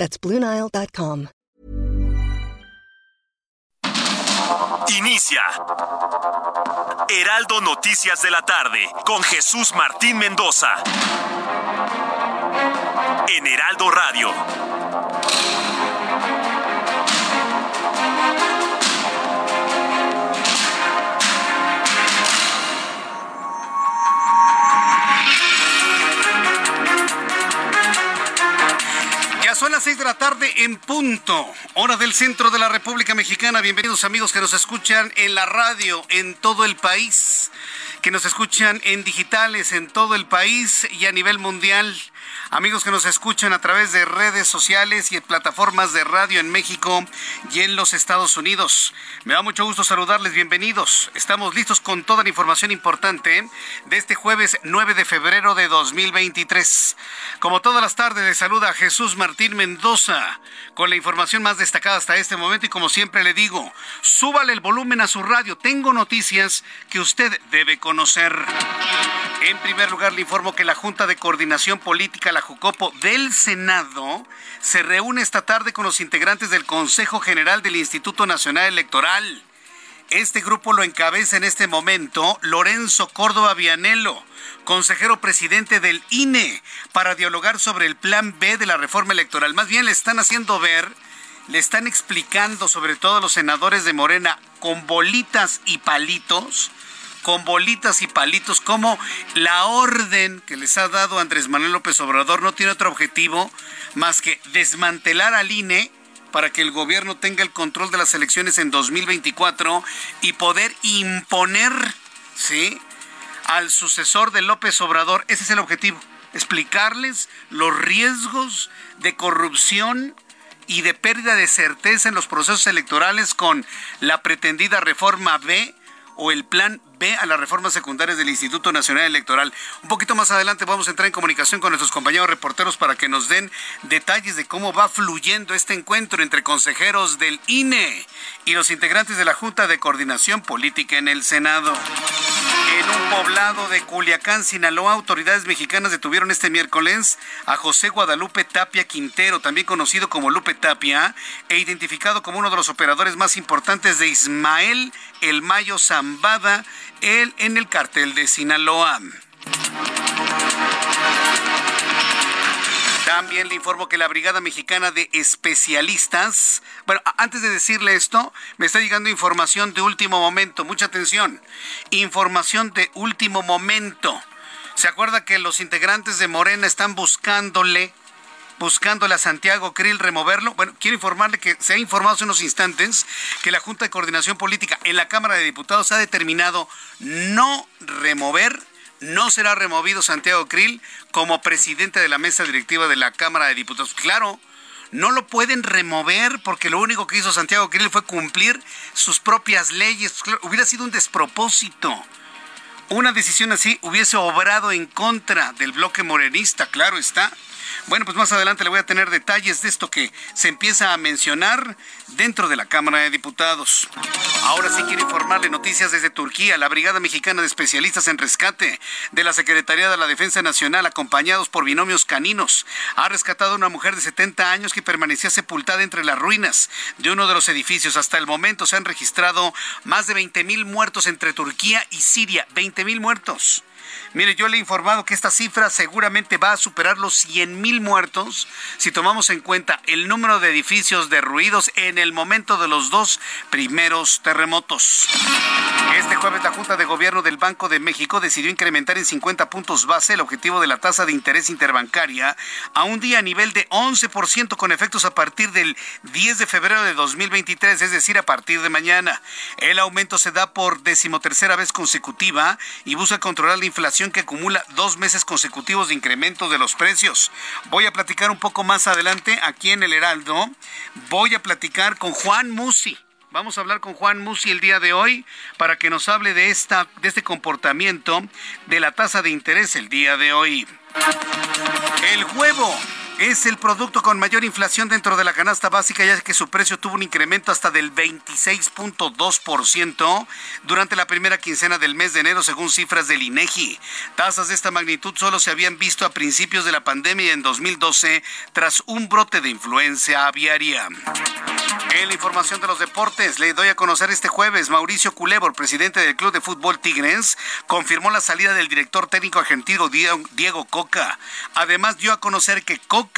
That's BlueNile.com. Inicia. Heraldo Noticias de la tarde con Jesús Martín Mendoza. En Heraldo Radio. Son las seis de la tarde en punto, hora del centro de la República Mexicana. Bienvenidos amigos que nos escuchan en la radio en todo el país, que nos escuchan en digitales en todo el país y a nivel mundial. Amigos que nos escuchan a través de redes sociales y plataformas de radio en México y en los Estados Unidos. Me da mucho gusto saludarles, bienvenidos. Estamos listos con toda la información importante de este jueves 9 de febrero de 2023. Como todas las tardes, le saluda Jesús Martín Mendoza con la información más destacada hasta este momento y como siempre le digo, súbale el volumen a su radio. Tengo noticias que usted debe conocer. En primer lugar, le informo que la Junta de Coordinación Política, la Jucopo del Senado, se reúne esta tarde con los integrantes del Consejo General del Instituto Nacional Electoral. Este grupo lo encabeza en este momento Lorenzo Córdoba Vianelo, consejero presidente del INE, para dialogar sobre el plan B de la reforma electoral. Más bien le están haciendo ver, le están explicando sobre todo a los senadores de Morena con bolitas y palitos con bolitas y palitos, como la orden que les ha dado Andrés Manuel López Obrador no tiene otro objetivo más que desmantelar al INE para que el gobierno tenga el control de las elecciones en 2024 y poder imponer, ¿sí? Al sucesor de López Obrador, ese es el objetivo, explicarles los riesgos de corrupción y de pérdida de certeza en los procesos electorales con la pretendida reforma B o el plan B a las reformas secundarias del Instituto Nacional Electoral. Un poquito más adelante vamos a entrar en comunicación con nuestros compañeros reporteros para que nos den detalles de cómo va fluyendo este encuentro entre consejeros del INE y los integrantes de la Junta de Coordinación Política en el Senado. Un poblado de Culiacán, Sinaloa, autoridades mexicanas detuvieron este miércoles a José Guadalupe Tapia Quintero, también conocido como Lupe Tapia, e identificado como uno de los operadores más importantes de Ismael El Mayo Zambada él en el cartel de Sinaloa. También le informo que la Brigada Mexicana de Especialistas, bueno, antes de decirle esto, me está llegando información de último momento, mucha atención, información de último momento. ¿Se acuerda que los integrantes de Morena están buscándole buscándole a Santiago Krill removerlo. Bueno, quiero informarle que se ha informado hace unos instantes que la Junta de Coordinación Política en la Cámara de Diputados ha determinado no remover no será removido Santiago Krill como presidente de la mesa directiva de la Cámara de Diputados. Claro, no lo pueden remover porque lo único que hizo Santiago Krill fue cumplir sus propias leyes. hubiera sido un despropósito. Una decisión así hubiese obrado en contra del bloque morenista, claro está. Bueno, pues más adelante le voy a tener detalles de esto que se empieza a mencionar dentro de la Cámara de Diputados. Ahora sí quiero informarle noticias desde Turquía. La Brigada Mexicana de Especialistas en Rescate de la Secretaría de la Defensa Nacional, acompañados por binomios caninos, ha rescatado a una mujer de 70 años que permanecía sepultada entre las ruinas de uno de los edificios. Hasta el momento se han registrado más de 20 mil muertos entre Turquía y Siria. 20 mil muertos. Mire, yo le he informado que esta cifra seguramente va a superar los 100 mil muertos si tomamos en cuenta el número de edificios derruidos en el momento de los dos primeros terremotos. Este jueves la Junta de Gobierno del Banco de México decidió incrementar en 50 puntos base el objetivo de la tasa de interés interbancaria a un día a nivel de 11% con efectos a partir del 10 de febrero de 2023, es decir, a partir de mañana. El aumento se da por decimotercera vez consecutiva y busca controlar la inflación que acumula dos meses consecutivos de incremento de los precios. Voy a platicar un poco más adelante aquí en el Heraldo. Voy a platicar con Juan Musi. Vamos a hablar con Juan Musi el día de hoy para que nos hable de esta de este comportamiento de la tasa de interés el día de hoy. El huevo es el producto con mayor inflación dentro de la canasta básica, ya que su precio tuvo un incremento hasta del 26.2% durante la primera quincena del mes de enero, según cifras del INEGI. Tasas de esta magnitud solo se habían visto a principios de la pandemia en 2012 tras un brote de influencia aviaria. En la información de los deportes, le doy a conocer este jueves, Mauricio Culebor, presidente del Club de Fútbol Tigres, confirmó la salida del director técnico argentino Diego Coca. Además, dio a conocer que Coca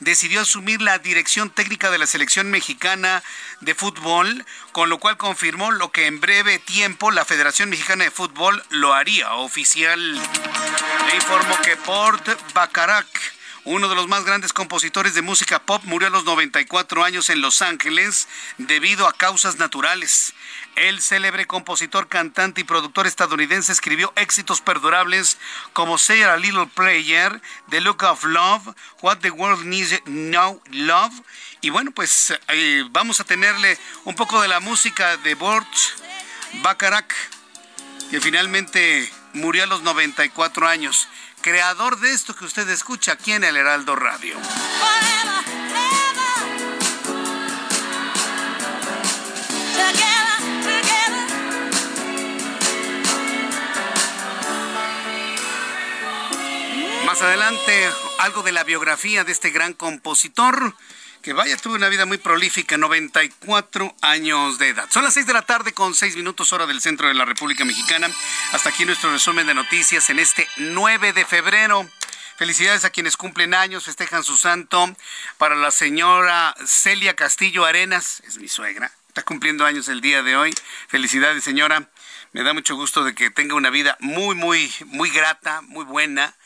decidió asumir la dirección técnica de la selección mexicana de fútbol, con lo cual confirmó lo que en breve tiempo la Federación Mexicana de Fútbol lo haría oficial. Le informo que Port Bacarac uno de los más grandes compositores de música pop murió a los 94 años en Los Ángeles debido a causas naturales. El célebre compositor, cantante y productor estadounidense escribió éxitos perdurables como Say a Little Prayer, The Look of Love, What the World Needs Now Love. Y bueno, pues eh, vamos a tenerle un poco de la música de Bort Bacharach, que finalmente murió a los 94 años creador de esto que usted escucha aquí en el Heraldo Radio. Adelante, algo de la biografía de este gran compositor que vaya, tuvo una vida muy prolífica, 94 años de edad. Son las 6 de la tarde con 6 minutos hora del centro de la República Mexicana. Hasta aquí nuestro resumen de noticias en este 9 de febrero. Felicidades a quienes cumplen años, festejan su santo. Para la señora Celia Castillo Arenas, es mi suegra, está cumpliendo años el día de hoy. Felicidades, señora. Me da mucho gusto de que tenga una vida muy, muy, muy grata, muy buena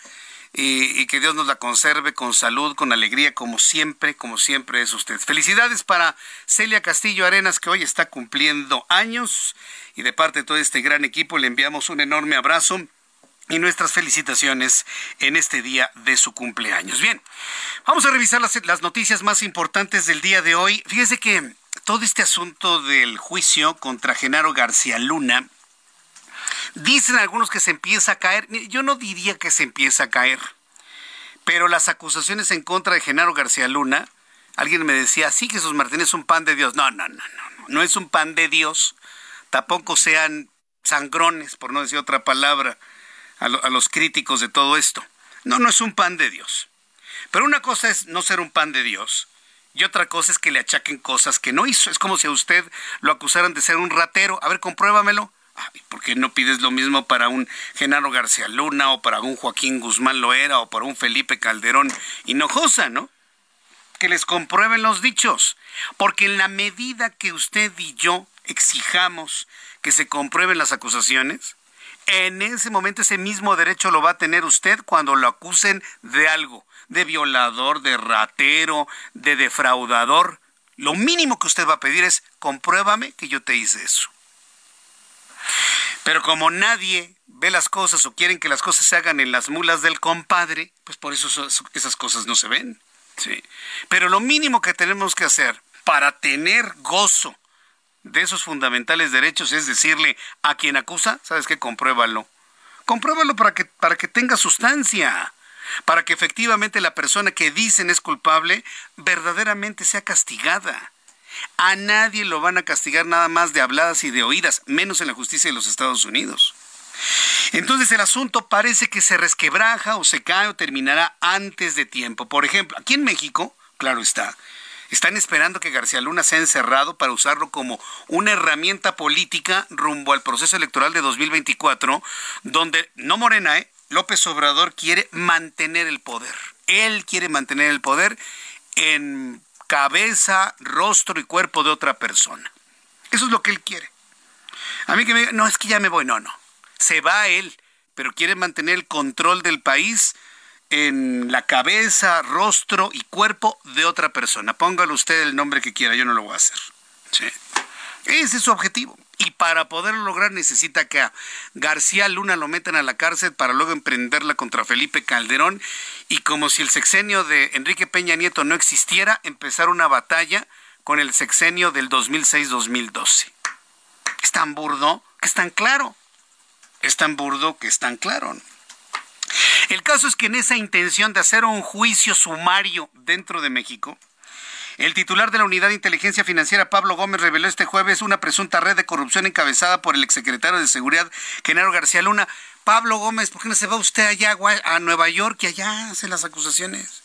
y, que Dios nos la conserve con salud, con alegría, como siempre, como siempre es usted. Felicidades para Celia Castillo Arenas, que hoy está cumpliendo años, y de parte de todo este gran equipo le enviamos un enorme abrazo y nuestras felicitaciones en este día de su cumpleaños. Bien, vamos a revisar las, las noticias más importantes del día de hoy. Fíjese que todo este asunto del juicio contra Genaro García Luna, Dicen algunos que se empieza a caer. Yo no diría que se empieza a caer, pero las acusaciones en contra de Genaro García Luna, alguien me decía, sí, Jesús Martínez es un pan de Dios. No, no, no, no, no es un pan de Dios. Tampoco sean sangrones, por no decir otra palabra, a, a los críticos de todo esto. No, no es un pan de Dios. Pero una cosa es no ser un pan de Dios y otra cosa es que le achaquen cosas que no hizo. Es como si a usted lo acusaran de ser un ratero. A ver, compruébamelo. ¿Por qué no pides lo mismo para un Genaro García Luna o para un Joaquín Guzmán Loera o para un Felipe Calderón Hinojosa, no? Que les comprueben los dichos. Porque en la medida que usted y yo exijamos que se comprueben las acusaciones, en ese momento ese mismo derecho lo va a tener usted cuando lo acusen de algo, de violador, de ratero, de defraudador. Lo mínimo que usted va a pedir es compruébame que yo te hice eso. Pero como nadie ve las cosas o quieren que las cosas se hagan en las mulas del compadre, pues por eso esas cosas no se ven. Sí. Pero lo mínimo que tenemos que hacer para tener gozo de esos fundamentales derechos es decirle a quien acusa, ¿sabes qué? Compruébalo. Compruébalo para que, para que tenga sustancia, para que efectivamente la persona que dicen es culpable verdaderamente sea castigada. A nadie lo van a castigar nada más de habladas y de oídas, menos en la justicia de los Estados Unidos. Entonces el asunto parece que se resquebraja o se cae o terminará antes de tiempo. Por ejemplo, aquí en México, claro está, están esperando que García Luna sea encerrado para usarlo como una herramienta política rumbo al proceso electoral de 2024, donde no Morena, ¿eh? López Obrador quiere mantener el poder. Él quiere mantener el poder en cabeza, rostro y cuerpo de otra persona. Eso es lo que él quiere. A mí que me diga, no, es que ya me voy, no, no. Se va él, pero quiere mantener el control del país en la cabeza, rostro y cuerpo de otra persona. Póngale usted el nombre que quiera, yo no lo voy a hacer. Ese es su objetivo. Y para poderlo lograr necesita que a García Luna lo metan a la cárcel para luego emprenderla contra Felipe Calderón y como si el sexenio de Enrique Peña Nieto no existiera, empezar una batalla con el sexenio del 2006-2012. Es tan burdo que es tan claro. Es tan burdo que es tan claro. El caso es que en esa intención de hacer un juicio sumario dentro de México, el titular de la Unidad de Inteligencia Financiera, Pablo Gómez, reveló este jueves una presunta red de corrupción encabezada por el exsecretario de Seguridad, Genaro García Luna. Pablo Gómez, ¿por qué no se va usted allá a Nueva York y allá hace las acusaciones?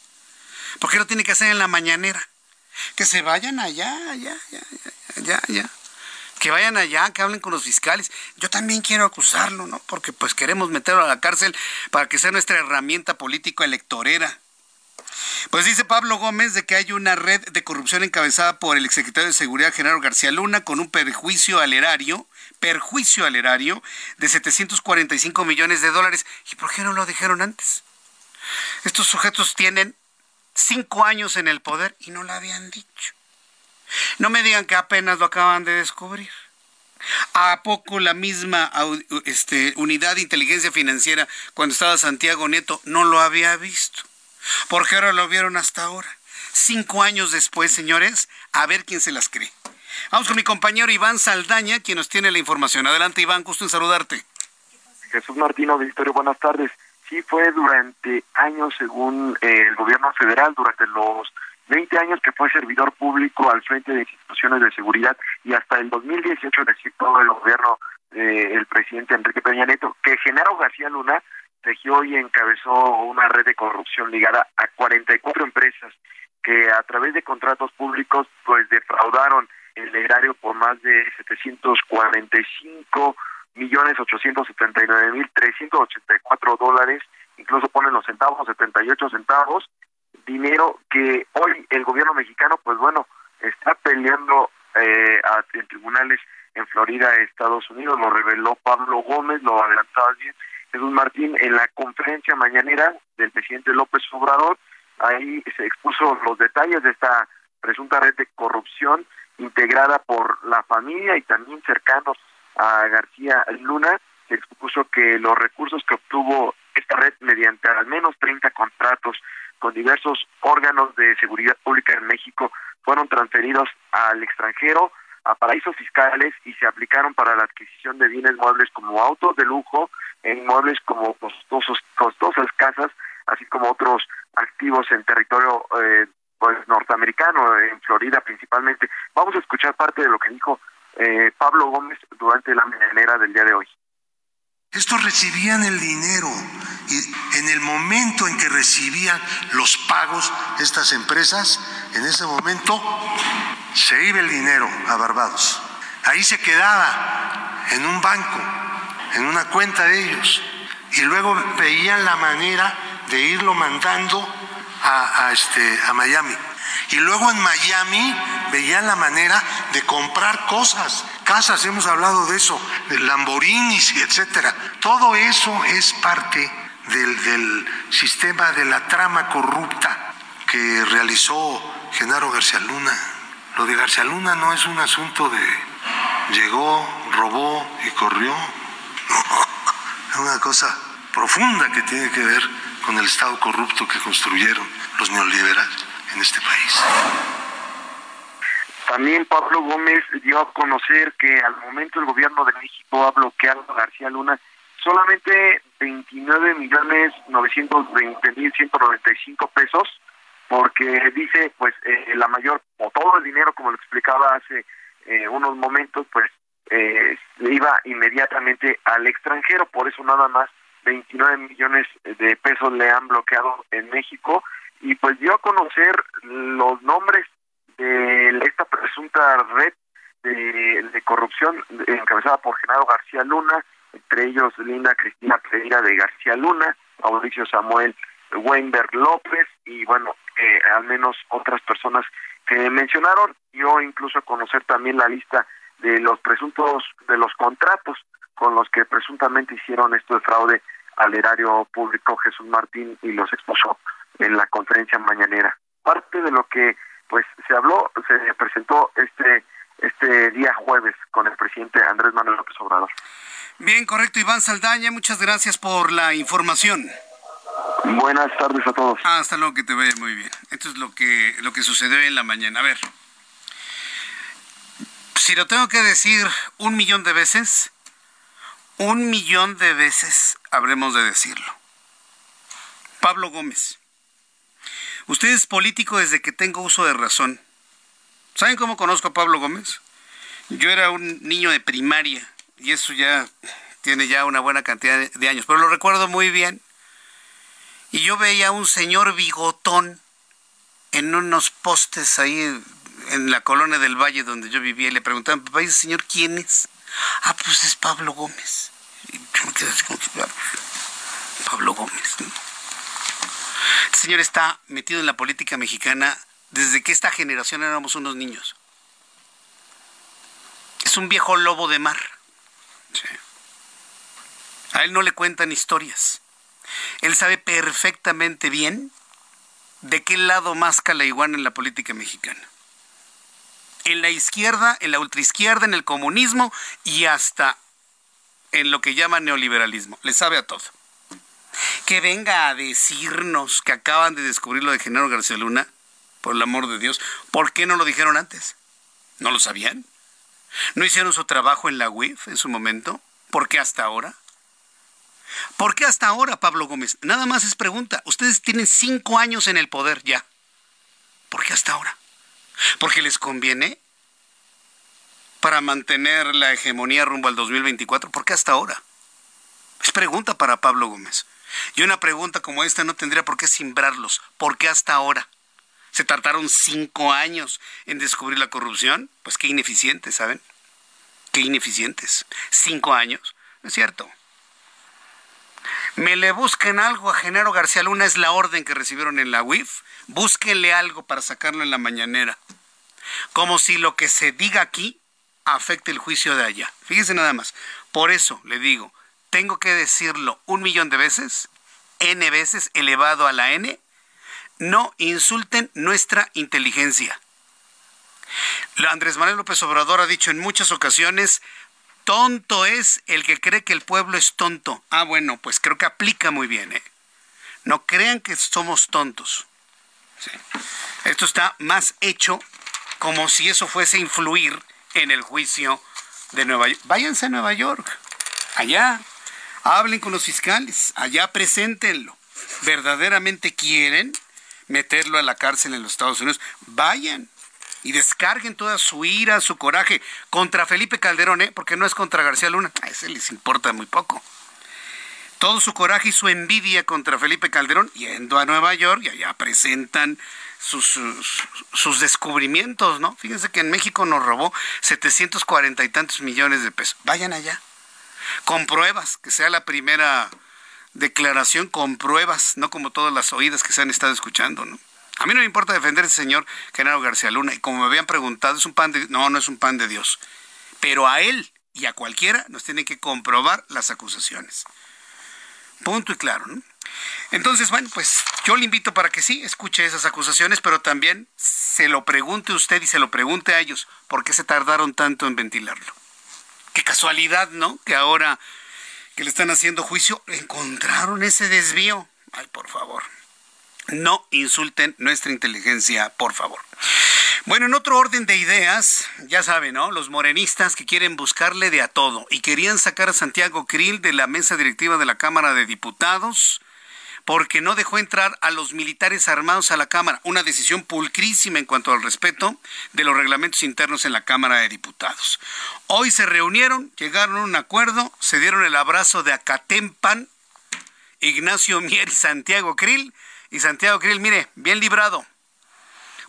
¿Por qué lo tiene que hacer en la mañanera? Que se vayan allá, allá, allá, allá, allá. Que vayan allá, que hablen con los fiscales. Yo también quiero acusarlo, ¿no? Porque pues queremos meterlo a la cárcel para que sea nuestra herramienta político electorera. Pues dice Pablo Gómez de que hay una red de corrupción encabezada por el exsecretario de Seguridad Genaro García Luna con un perjuicio al erario, perjuicio al erario de 745 millones de dólares. ¿Y por qué no lo dijeron antes? Estos sujetos tienen cinco años en el poder y no lo habían dicho. No me digan que apenas lo acaban de descubrir. ¿A poco la misma este, unidad de inteligencia financiera cuando estaba Santiago Nieto no lo había visto? ¿Por qué ahora lo vieron hasta ahora? Cinco años después, señores, a ver quién se las cree. Vamos con mi compañero Iván Saldaña, quien nos tiene la información. Adelante, Iván, gusto en saludarte. Jesús Martino, Victorio, buenas tardes. Sí, fue durante años, según eh, el gobierno federal, durante los 20 años que fue servidor público al frente de instituciones de seguridad y hasta el 2018 todo el gobierno del presidente Enrique Peña Nieto, que Genaro García Luna tejió y encabezó una red de corrupción ligada a 44 empresas que a través de contratos públicos pues defraudaron el erario por más de 745 millones 879 mil 384 dólares, incluso ponen los centavos, 78 centavos, dinero que hoy el gobierno mexicano, pues bueno, está peleando eh, en tribunales en Florida, Estados Unidos, lo reveló Pablo Gómez, lo adelantaba bien Jesús Martín en la conferencia mañanera del presidente López Obrador, ahí se expuso los detalles de esta presunta red de corrupción integrada por la familia y también cercanos a García Luna, se expuso que los recursos que obtuvo esta red mediante al menos 30 contratos con diversos órganos de seguridad pública en México fueron transferidos al extranjero, a paraísos fiscales y se aplicaron para la adquisición de bienes muebles como autos de lujo, en inmuebles como costosos, costosas casas, así como otros activos en territorio eh, pues, norteamericano, en Florida principalmente. Vamos a escuchar parte de lo que dijo eh, Pablo Gómez durante la mañanera del día de hoy. Estos recibían el dinero y en el momento en que recibían los pagos estas empresas, en ese momento se iba el dinero a Barbados. Ahí se quedaba en un banco, en una cuenta de ellos. Y luego veían la manera de irlo mandando a, este, a Miami. Y luego en Miami veían la manera de comprar cosas, casas, hemos hablado de eso, de Lamborghinis, etcétera. Todo eso es parte del, del sistema de la trama corrupta que realizó Genaro García Luna. Lo de García Luna no es un asunto de llegó, robó y corrió. No, es una cosa profunda que tiene que ver con el Estado corrupto que construyeron los neoliberales en este país. También Pablo Gómez dio a conocer que al momento el gobierno de México ha bloqueado a García Luna solamente 29 millones 920 mil 195 pesos porque dice pues eh, la mayor o todo el dinero como lo explicaba hace eh, unos momentos pues eh, iba inmediatamente al extranjero. Por eso nada más 29 millones de pesos le han bloqueado en México. Y pues dio a conocer los nombres de esta presunta red de, corrupción encabezada por Genaro García Luna, entre ellos Linda Cristina Pereira de García Luna, Mauricio Samuel Weinberg López y bueno, eh, al menos otras personas que mencionaron, dio incluso conocer también la lista de los presuntos, de los contratos con los que presuntamente hicieron esto de fraude al erario público Jesús Martín y los expuso en la conferencia mañanera. Parte de lo que pues se habló, se presentó este este día jueves con el presidente Andrés Manuel López Obrador. Bien, correcto, Iván Saldaña, muchas gracias por la información. Buenas tardes a todos. Ah, hasta luego, que te vaya muy bien. Esto es lo que, lo que sucedió en la mañana. A ver, si lo tengo que decir un millón de veces, un millón de veces habremos de decirlo. Pablo Gómez. Usted es político desde que tengo uso de razón. ¿Saben cómo conozco a Pablo Gómez? Yo era un niño de primaria y eso ya tiene ya una buena cantidad de años, pero lo recuerdo muy bien. Y yo veía a un señor bigotón en unos postes ahí en la colonia del Valle donde yo vivía y le preguntaban, papá, ¿y señor quién es? Ah, pues es Pablo Gómez. Y yo me quedé así como que, ah, Pablo Gómez. Este señor está metido en la política mexicana desde que esta generación éramos unos niños. Es un viejo lobo de mar. A él no le cuentan historias. Él sabe perfectamente bien de qué lado más la iguana en la política mexicana. En la izquierda, en la ultraizquierda, en el comunismo y hasta en lo que llama neoliberalismo. Le sabe a todo. Que venga a decirnos que acaban de descubrir lo de Genaro García Luna, por el amor de Dios, ¿por qué no lo dijeron antes? ¿No lo sabían? ¿No hicieron su trabajo en la UIF en su momento? ¿Por qué hasta ahora? ¿Por qué hasta ahora, Pablo Gómez? Nada más es pregunta. Ustedes tienen cinco años en el poder ya. ¿Por qué hasta ahora? ¿Porque les conviene? ¿Para mantener la hegemonía rumbo al 2024? ¿Por qué hasta ahora? Es pregunta para Pablo Gómez. Y una pregunta como esta no tendría por qué simbrarlos. ¿Por qué hasta ahora? ¿Se tardaron cinco años en descubrir la corrupción? Pues qué ineficientes, ¿saben? Qué ineficientes. Cinco años. es cierto me le busquen algo a Genaro García Luna, es la orden que recibieron en la UIF, búsquenle algo para sacarlo en la mañanera. Como si lo que se diga aquí afecte el juicio de allá. Fíjense nada más. Por eso le digo, tengo que decirlo un millón de veces, n veces elevado a la n, no insulten nuestra inteligencia. Andrés Manuel López Obrador ha dicho en muchas ocasiones, Tonto es el que cree que el pueblo es tonto. Ah, bueno, pues creo que aplica muy bien. ¿eh? No crean que somos tontos. Esto está más hecho como si eso fuese influir en el juicio de Nueva York. Váyanse a Nueva York, allá, hablen con los fiscales, allá preséntenlo. ¿Verdaderamente quieren meterlo a la cárcel en los Estados Unidos? Vayan y descarguen toda su ira, su coraje contra Felipe Calderón, ¿eh? porque no es contra García Luna, a ese les importa muy poco. Todo su coraje y su envidia contra Felipe Calderón yendo a Nueva York y allá presentan sus, sus, descubrimientos, ¿no? Fíjense que en México nos robó 740 y tantos millones de pesos. Vayan allá, con pruebas, que sea la primera declaración con pruebas, no como todas las oídas que se han estado escuchando, ¿no? A mí no me importa defender a ese señor Genaro García Luna. Y como me habían preguntado, ¿es un pan de No, no es un pan de Dios. Pero a él y a cualquiera nos tienen que comprobar las acusaciones. Punto y claro, ¿no? Entonces, bueno, pues yo le invito para que sí escuche esas acusaciones, pero también se lo pregunte usted y se lo pregunte a ellos por qué se tardaron tanto en ventilarlo. Qué casualidad, ¿no? Que ahora que le están haciendo juicio encontraron ese desvío. Ay, por favor. No insulten nuestra inteligencia, por favor. Bueno, en otro orden de ideas, ya saben, ¿no? Los morenistas que quieren buscarle de a todo y querían sacar a Santiago Krill de la mesa directiva de la Cámara de Diputados porque no dejó entrar a los militares armados a la Cámara. Una decisión pulcrísima en cuanto al respeto de los reglamentos internos en la Cámara de Diputados. Hoy se reunieron, llegaron a un acuerdo, se dieron el abrazo de Acatempan, Ignacio Mier y Santiago Krill y Santiago Krill, mire, bien librado.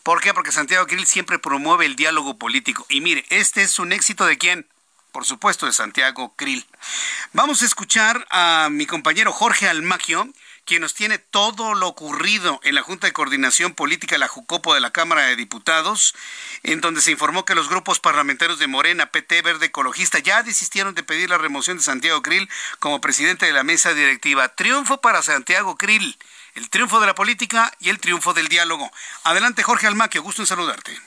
¿Por qué? Porque Santiago Krill siempre promueve el diálogo político. Y mire, este es un éxito de quién? Por supuesto, de Santiago Krill. Vamos a escuchar a mi compañero Jorge Almagio, quien nos tiene todo lo ocurrido en la Junta de Coordinación Política, la Jucopo de la Cámara de Diputados, en donde se informó que los grupos parlamentarios de Morena, PT, Verde, Ecologista ya desistieron de pedir la remoción de Santiago Krill como presidente de la mesa directiva. Triunfo para Santiago Krill el triunfo de la política y el triunfo del diálogo. Adelante, Jorge Almaquio, gusto en saludarte.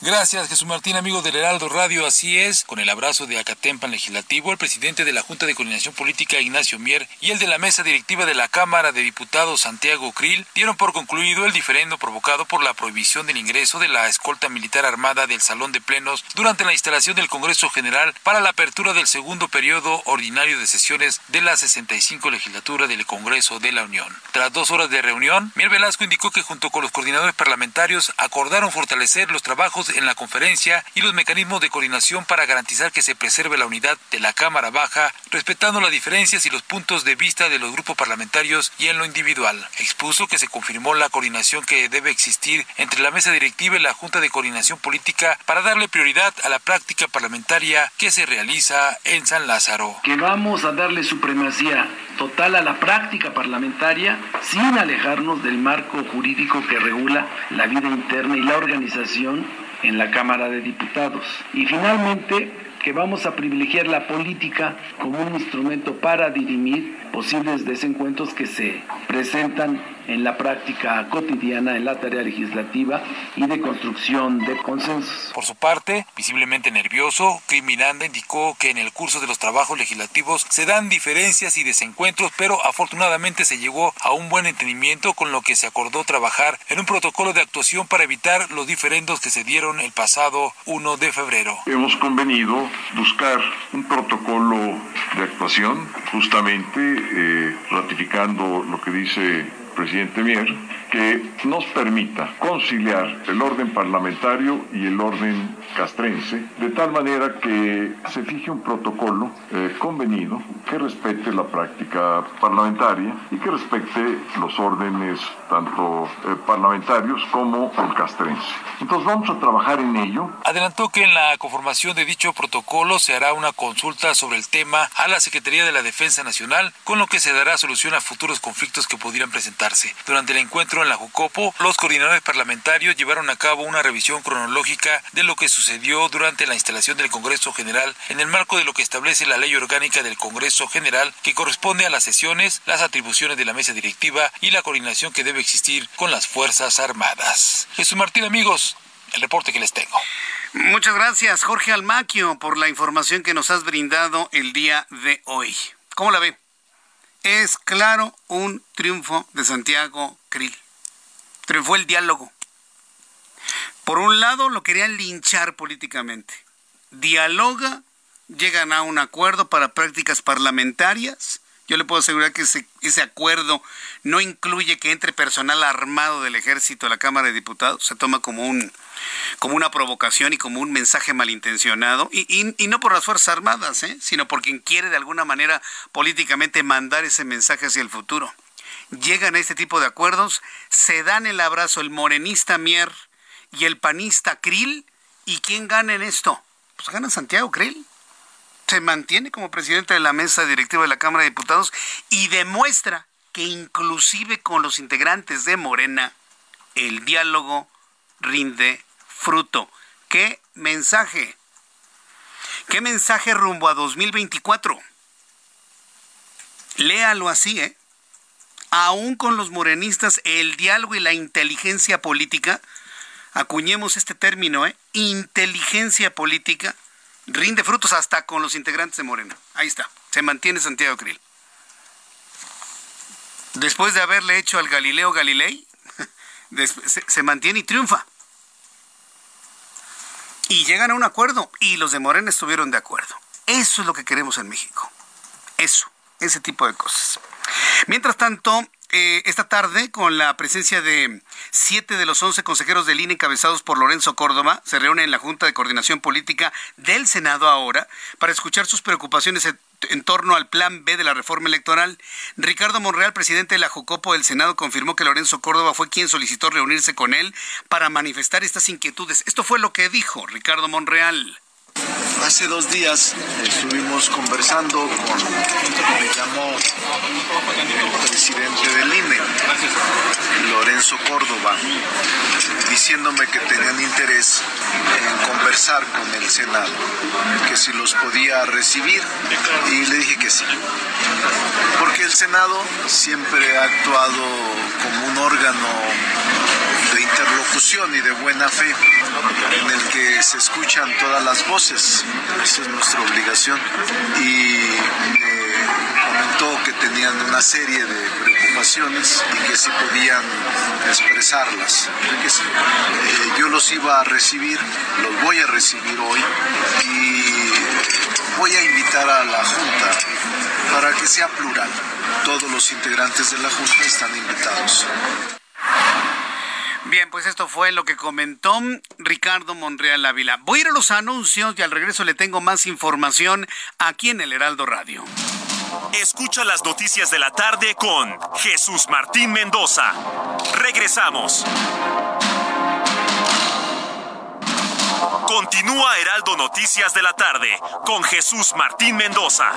Gracias, Jesús Martín, amigo del Heraldo Radio. Así es, con el abrazo de Acatempan Legislativo, el presidente de la Junta de Coordinación Política, Ignacio Mier, y el de la mesa directiva de la Cámara de Diputados, Santiago Krill, dieron por concluido el diferendo provocado por la prohibición del ingreso de la escolta militar armada del Salón de Plenos durante la instalación del Congreso General para la apertura del segundo periodo ordinario de sesiones de la 65 legislatura del Congreso de la Unión. Tras dos horas de reunión, Mier Velasco indicó que junto con los coordinadores parlamentarios acordaron fortalecer los trabajos en la conferencia y los mecanismos de coordinación para garantizar que se preserve la unidad de la Cámara Baja, respetando las diferencias y los puntos de vista de los grupos parlamentarios y en lo individual. Expuso que se confirmó la coordinación que debe existir entre la mesa directiva y la Junta de Coordinación Política para darle prioridad a la práctica parlamentaria que se realiza en San Lázaro. Que vamos a darle supremacía total a la práctica parlamentaria sin alejarnos del marco jurídico que regula la vida interna y la organización en la Cámara de Diputados. Y finalmente, que vamos a privilegiar la política como un instrumento para dirimir posibles desencuentros que se presentan en la práctica cotidiana, en la tarea legislativa y de construcción de consensos. Por su parte, visiblemente nervioso, Criminanda indicó que en el curso de los trabajos legislativos se dan diferencias y desencuentros, pero afortunadamente se llegó a un buen entendimiento con lo que se acordó trabajar en un protocolo de actuación para evitar los diferendos que se dieron el pasado 1 de febrero. Hemos convenido buscar un protocolo de actuación, justamente eh, ratificando lo que dice presidente Mier, que nos permita conciliar el orden parlamentario y el orden castrense, de tal manera que se fije un protocolo eh, convenido que respete la práctica parlamentaria y que respete los órdenes tanto eh, parlamentarios como el castrense. Entonces vamos a trabajar en ello. Adelantó que en la conformación de dicho protocolo se hará una consulta sobre el tema a la Secretaría de la Defensa Nacional, con lo que se dará solución a futuros conflictos que pudieran presentarse. Durante el encuentro en la Jucopo, los coordinadores parlamentarios llevaron a cabo una revisión cronológica de lo que sucedió durante la instalación del Congreso General en el marco de lo que establece la ley orgánica del Congreso General que corresponde a las sesiones, las atribuciones de la mesa directiva y la coordinación que debe existir con las Fuerzas Armadas. Jesús Martín, amigos, el reporte que les tengo. Muchas gracias, Jorge Almaquio, por la información que nos has brindado el día de hoy. ¿Cómo la ve? Es claro un triunfo de Santiago Krill. Triunfó el diálogo. Por un lado, lo querían linchar políticamente. Dialoga, llegan a un acuerdo para prácticas parlamentarias yo le puedo asegurar que ese, acuerdo no incluye que entre personal armado del ejército a la Cámara de Diputados. Se toma como, un, como una provocación y como un mensaje malintencionado. Y, y, no por las Fuerzas Armadas, ¿eh? sino por quien quiere de alguna manera políticamente mandar ese mensaje hacia el futuro. Llegan a este tipo de acuerdos, se dan el abrazo el morenista Mier y el panista Krill. ¿Y quién gana en esto? Pues gana Santiago Krill se mantiene como presidente de la mesa directiva de la Cámara de Diputados y demuestra que inclusive con los integrantes de Morena el diálogo rinde fruto. ¿Qué mensaje? ¿Qué mensaje rumbo a 2024? Léalo así, ¿eh? Aún con los morenistas, el diálogo y la inteligencia política, acuñemos este término, ¿eh? Inteligencia política rinde frutos hasta con los integrantes de Morena. Ahí está, se mantiene Santiago Krill. Después de haberle hecho al Galileo Galilei, se, mantiene y triunfa. Y llegan a un acuerdo y los de Morena estuvieron de acuerdo. Eso es lo que queremos en México. Eso, ese tipo de cosas. Mientras tanto, eh, esta tarde, con la presencia de siete de los once consejeros del INE encabezados por Lorenzo Córdoba, se reúne en la Junta de Coordinación Política del Senado ahora para escuchar sus preocupaciones en torno al plan B de la reforma electoral. Ricardo Monreal, presidente de la Jocopo del Senado, confirmó que Lorenzo Córdoba fue quien solicitó reunirse con él para manifestar estas inquietudes. Esto fue lo que dijo Ricardo Monreal. Hace dos días estuvimos conversando con, me llamó el presidente del INE, Lorenzo Córdoba, diciéndome que tenían interés en conversar con el Senado, que si los podía recibir y le dije que sí. Porque el Senado siempre ha actuado como un órgano de interlocución y de buena fe en el que se escuchan todas las voces. Esa es nuestra obligación. Y me comentó que tenían una serie de preocupaciones y que si podían expresarlas. Eh, yo los iba a recibir, los voy a recibir hoy y voy a invitar a la Junta para que sea plural. Todos los integrantes de la Junta están invitados. Bien, pues esto fue lo que comentó Ricardo Monreal Ávila. Voy a ir a los anuncios y al regreso le tengo más información aquí en el Heraldo Radio. Escucha las noticias de la tarde con Jesús Martín Mendoza. Regresamos. Continúa Heraldo Noticias de la tarde con Jesús Martín Mendoza.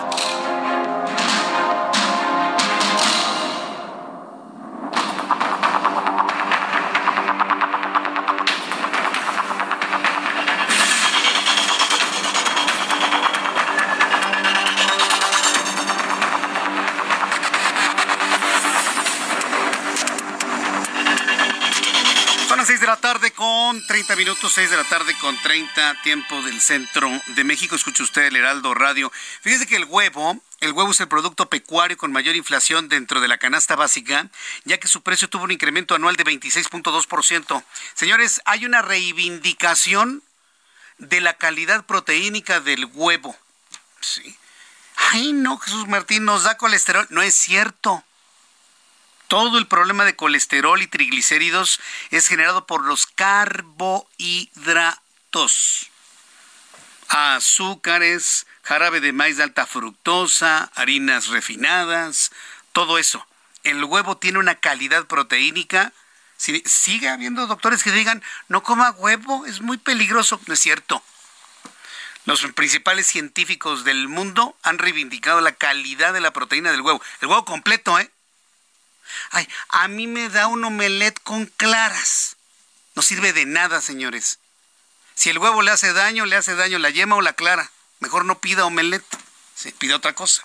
30 minutos, 6 de la tarde con 30 tiempo del centro de México. Escucha usted el Heraldo Radio. Fíjese que el huevo, el huevo es el producto pecuario con mayor inflación dentro de la canasta básica, ya que su precio tuvo un incremento anual de 26.2%. Señores, hay una reivindicación de la calidad proteínica del huevo. Sí. Ay, no, Jesús Martín, nos da colesterol. No es cierto. Todo el problema de colesterol y triglicéridos es generado por los carbohidratos. Azúcares, jarabe de maíz de alta fructosa, harinas refinadas, todo eso. El huevo tiene una calidad proteínica. sigue habiendo doctores que digan, no coma huevo, es muy peligroso. No es cierto. Los principales científicos del mundo han reivindicado la calidad de la proteína del huevo. El huevo completo, ¿eh? Ay, a mí me da un omelet con claras. No sirve de nada, señores. Si el huevo le hace daño, le hace daño la yema o la clara. Mejor no pida omelet, se pide otra cosa.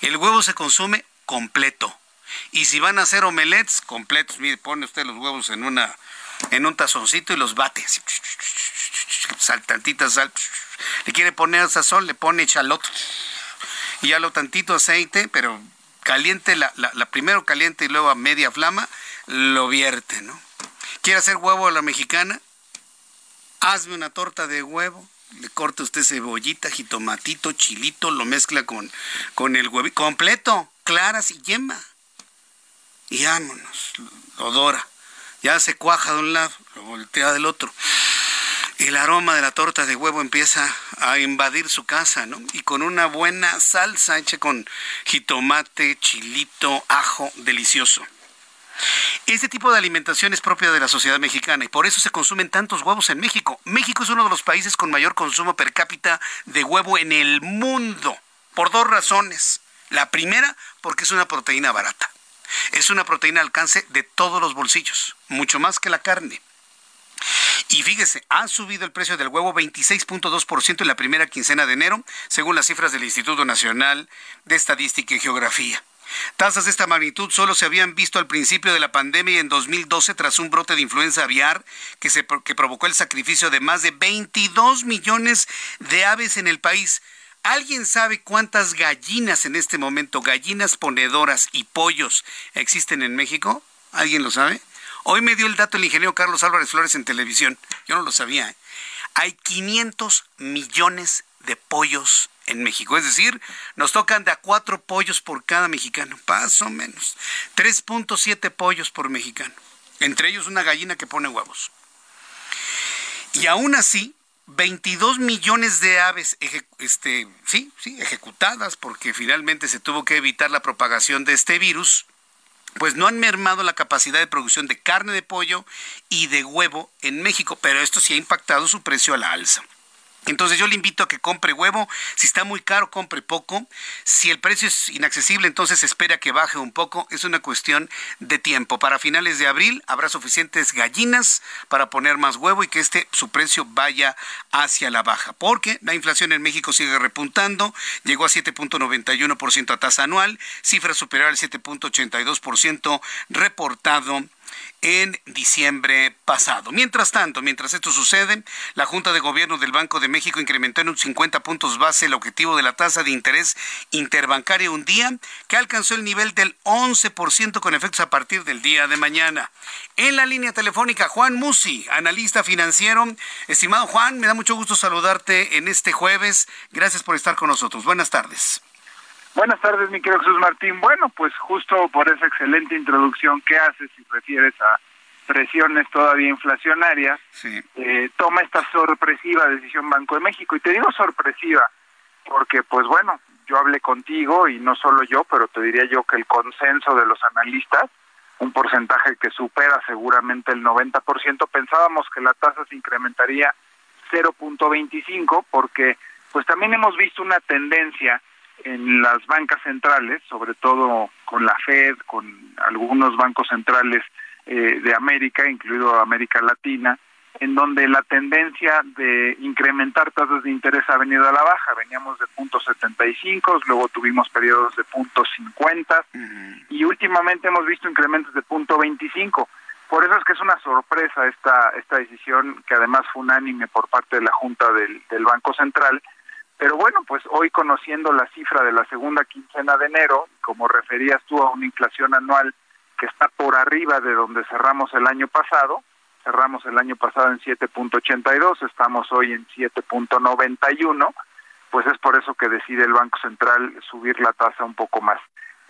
El huevo se consume completo. Y si van a hacer omelets completos, mire, pone usted los huevos en una en un tazoncito y los bate. Sal, tantita sal. Le quiere poner sazón, le pone chaloto. Y ya lo tantito aceite, pero caliente, la, la, primero caliente y luego a media flama, lo vierte, ¿no? ¿Quiere hacer huevo a la mexicana? Hazme una torta de huevo, le corta usted cebollita, jitomatito, chilito, lo mezcla con, con el huevo completo, claras y yema. Y vámonos, lo dora. Ya se cuaja de un lado, lo voltea del otro el aroma de la torta de huevo empieza a invadir su casa, ¿no? Y con una buena salsa hecha con jitomate, chilito, ajo, delicioso. Este tipo de alimentación es propia de la sociedad mexicana y por eso se consumen tantos huevos en México. México es uno de los países con mayor consumo per cápita de huevo en el mundo, por dos razones. La primera, porque es una proteína barata. Es una proteína al alcance de todos los bolsillos, mucho más que la carne. Y fíjese, ha subido el precio del huevo 26.2% en la primera quincena de enero, según las cifras del Instituto Nacional de Estadística y Geografía. Tasas de esta magnitud solo se habían visto al principio de la pandemia y en 2012 tras un brote de influenza aviar que, se, que provocó el sacrificio de más de 22 millones de aves en el país. ¿Alguien sabe cuántas gallinas en este momento, gallinas ponedoras y pollos existen en México? ¿Alguien lo sabe? Hoy me dio el dato el ingeniero Carlos Álvarez Flores en televisión. Yo no lo sabía. ¿eh? Hay 500 millones de pollos en México. Es decir, nos tocan de a cuatro pollos por cada mexicano, más o menos. 3.7 pollos por mexicano. Entre ellos una gallina que pone huevos. Y aún así, 22 millones de aves este, sí, sí, ejecutadas porque finalmente se tuvo que evitar la propagación de este virus pues no han mermado la capacidad de producción de carne de pollo y de huevo en México, pero esto sí ha impactado su precio a la alza. Entonces yo le invito a que compre huevo. Si está muy caro, compre poco. Si el precio es inaccesible, entonces espera que baje un poco. Es una cuestión de tiempo. Para finales de abril habrá suficientes gallinas para poner más huevo y que este su precio vaya hacia la baja. Porque la inflación en México sigue repuntando. Llegó a 7.91% a tasa anual, cifra superior al 7.82% reportado en diciembre pasado. Mientras tanto, mientras esto sucede, la Junta de Gobierno del Banco de México incrementó en un 50 puntos base el objetivo de la tasa de interés interbancaria un día, que alcanzó el nivel del 11% con efectos a partir del día de mañana. En la línea telefónica, Juan Musi, analista financiero. Estimado Juan, me da mucho gusto saludarte en este jueves. Gracias por estar con nosotros. Buenas tardes. Buenas tardes, mi querido Jesús Martín. Bueno, pues justo por esa excelente introducción que haces y refieres a presiones todavía inflacionarias, eh, toma esta sorpresiva decisión Banco de México. Y te digo sorpresiva porque, pues bueno, yo hablé contigo y no solo yo, pero te diría yo que el consenso de los analistas, un porcentaje que supera seguramente el 90%, pensábamos que la tasa se incrementaría 0.25 porque pues también hemos visto una tendencia en las bancas centrales, sobre todo con la Fed, con algunos bancos centrales eh, de América, incluido América Latina, en donde la tendencia de incrementar tasas de interés ha venido a la baja. Veníamos de puntos 75, luego tuvimos periodos de puntos 50 y últimamente hemos visto incrementos de punto 25. Por eso es que es una sorpresa esta esta decisión que además fue unánime por parte de la Junta del, del Banco Central pero bueno, pues hoy conociendo la cifra de la segunda quincena de enero, como referías tú a una inflación anual que está por arriba de donde cerramos el año pasado, cerramos el año pasado en 7.82, estamos hoy en 7.91, pues es por eso que decide el Banco Central subir la tasa un poco más.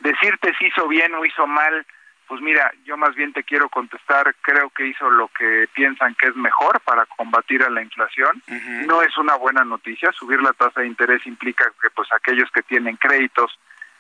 Decirte si hizo bien o hizo mal, pues mira, yo más bien te quiero contestar, creo que hizo lo que piensan que es mejor para combatir a la inflación. No es una buena noticia, subir la tasa de interés implica que pues aquellos que tienen créditos,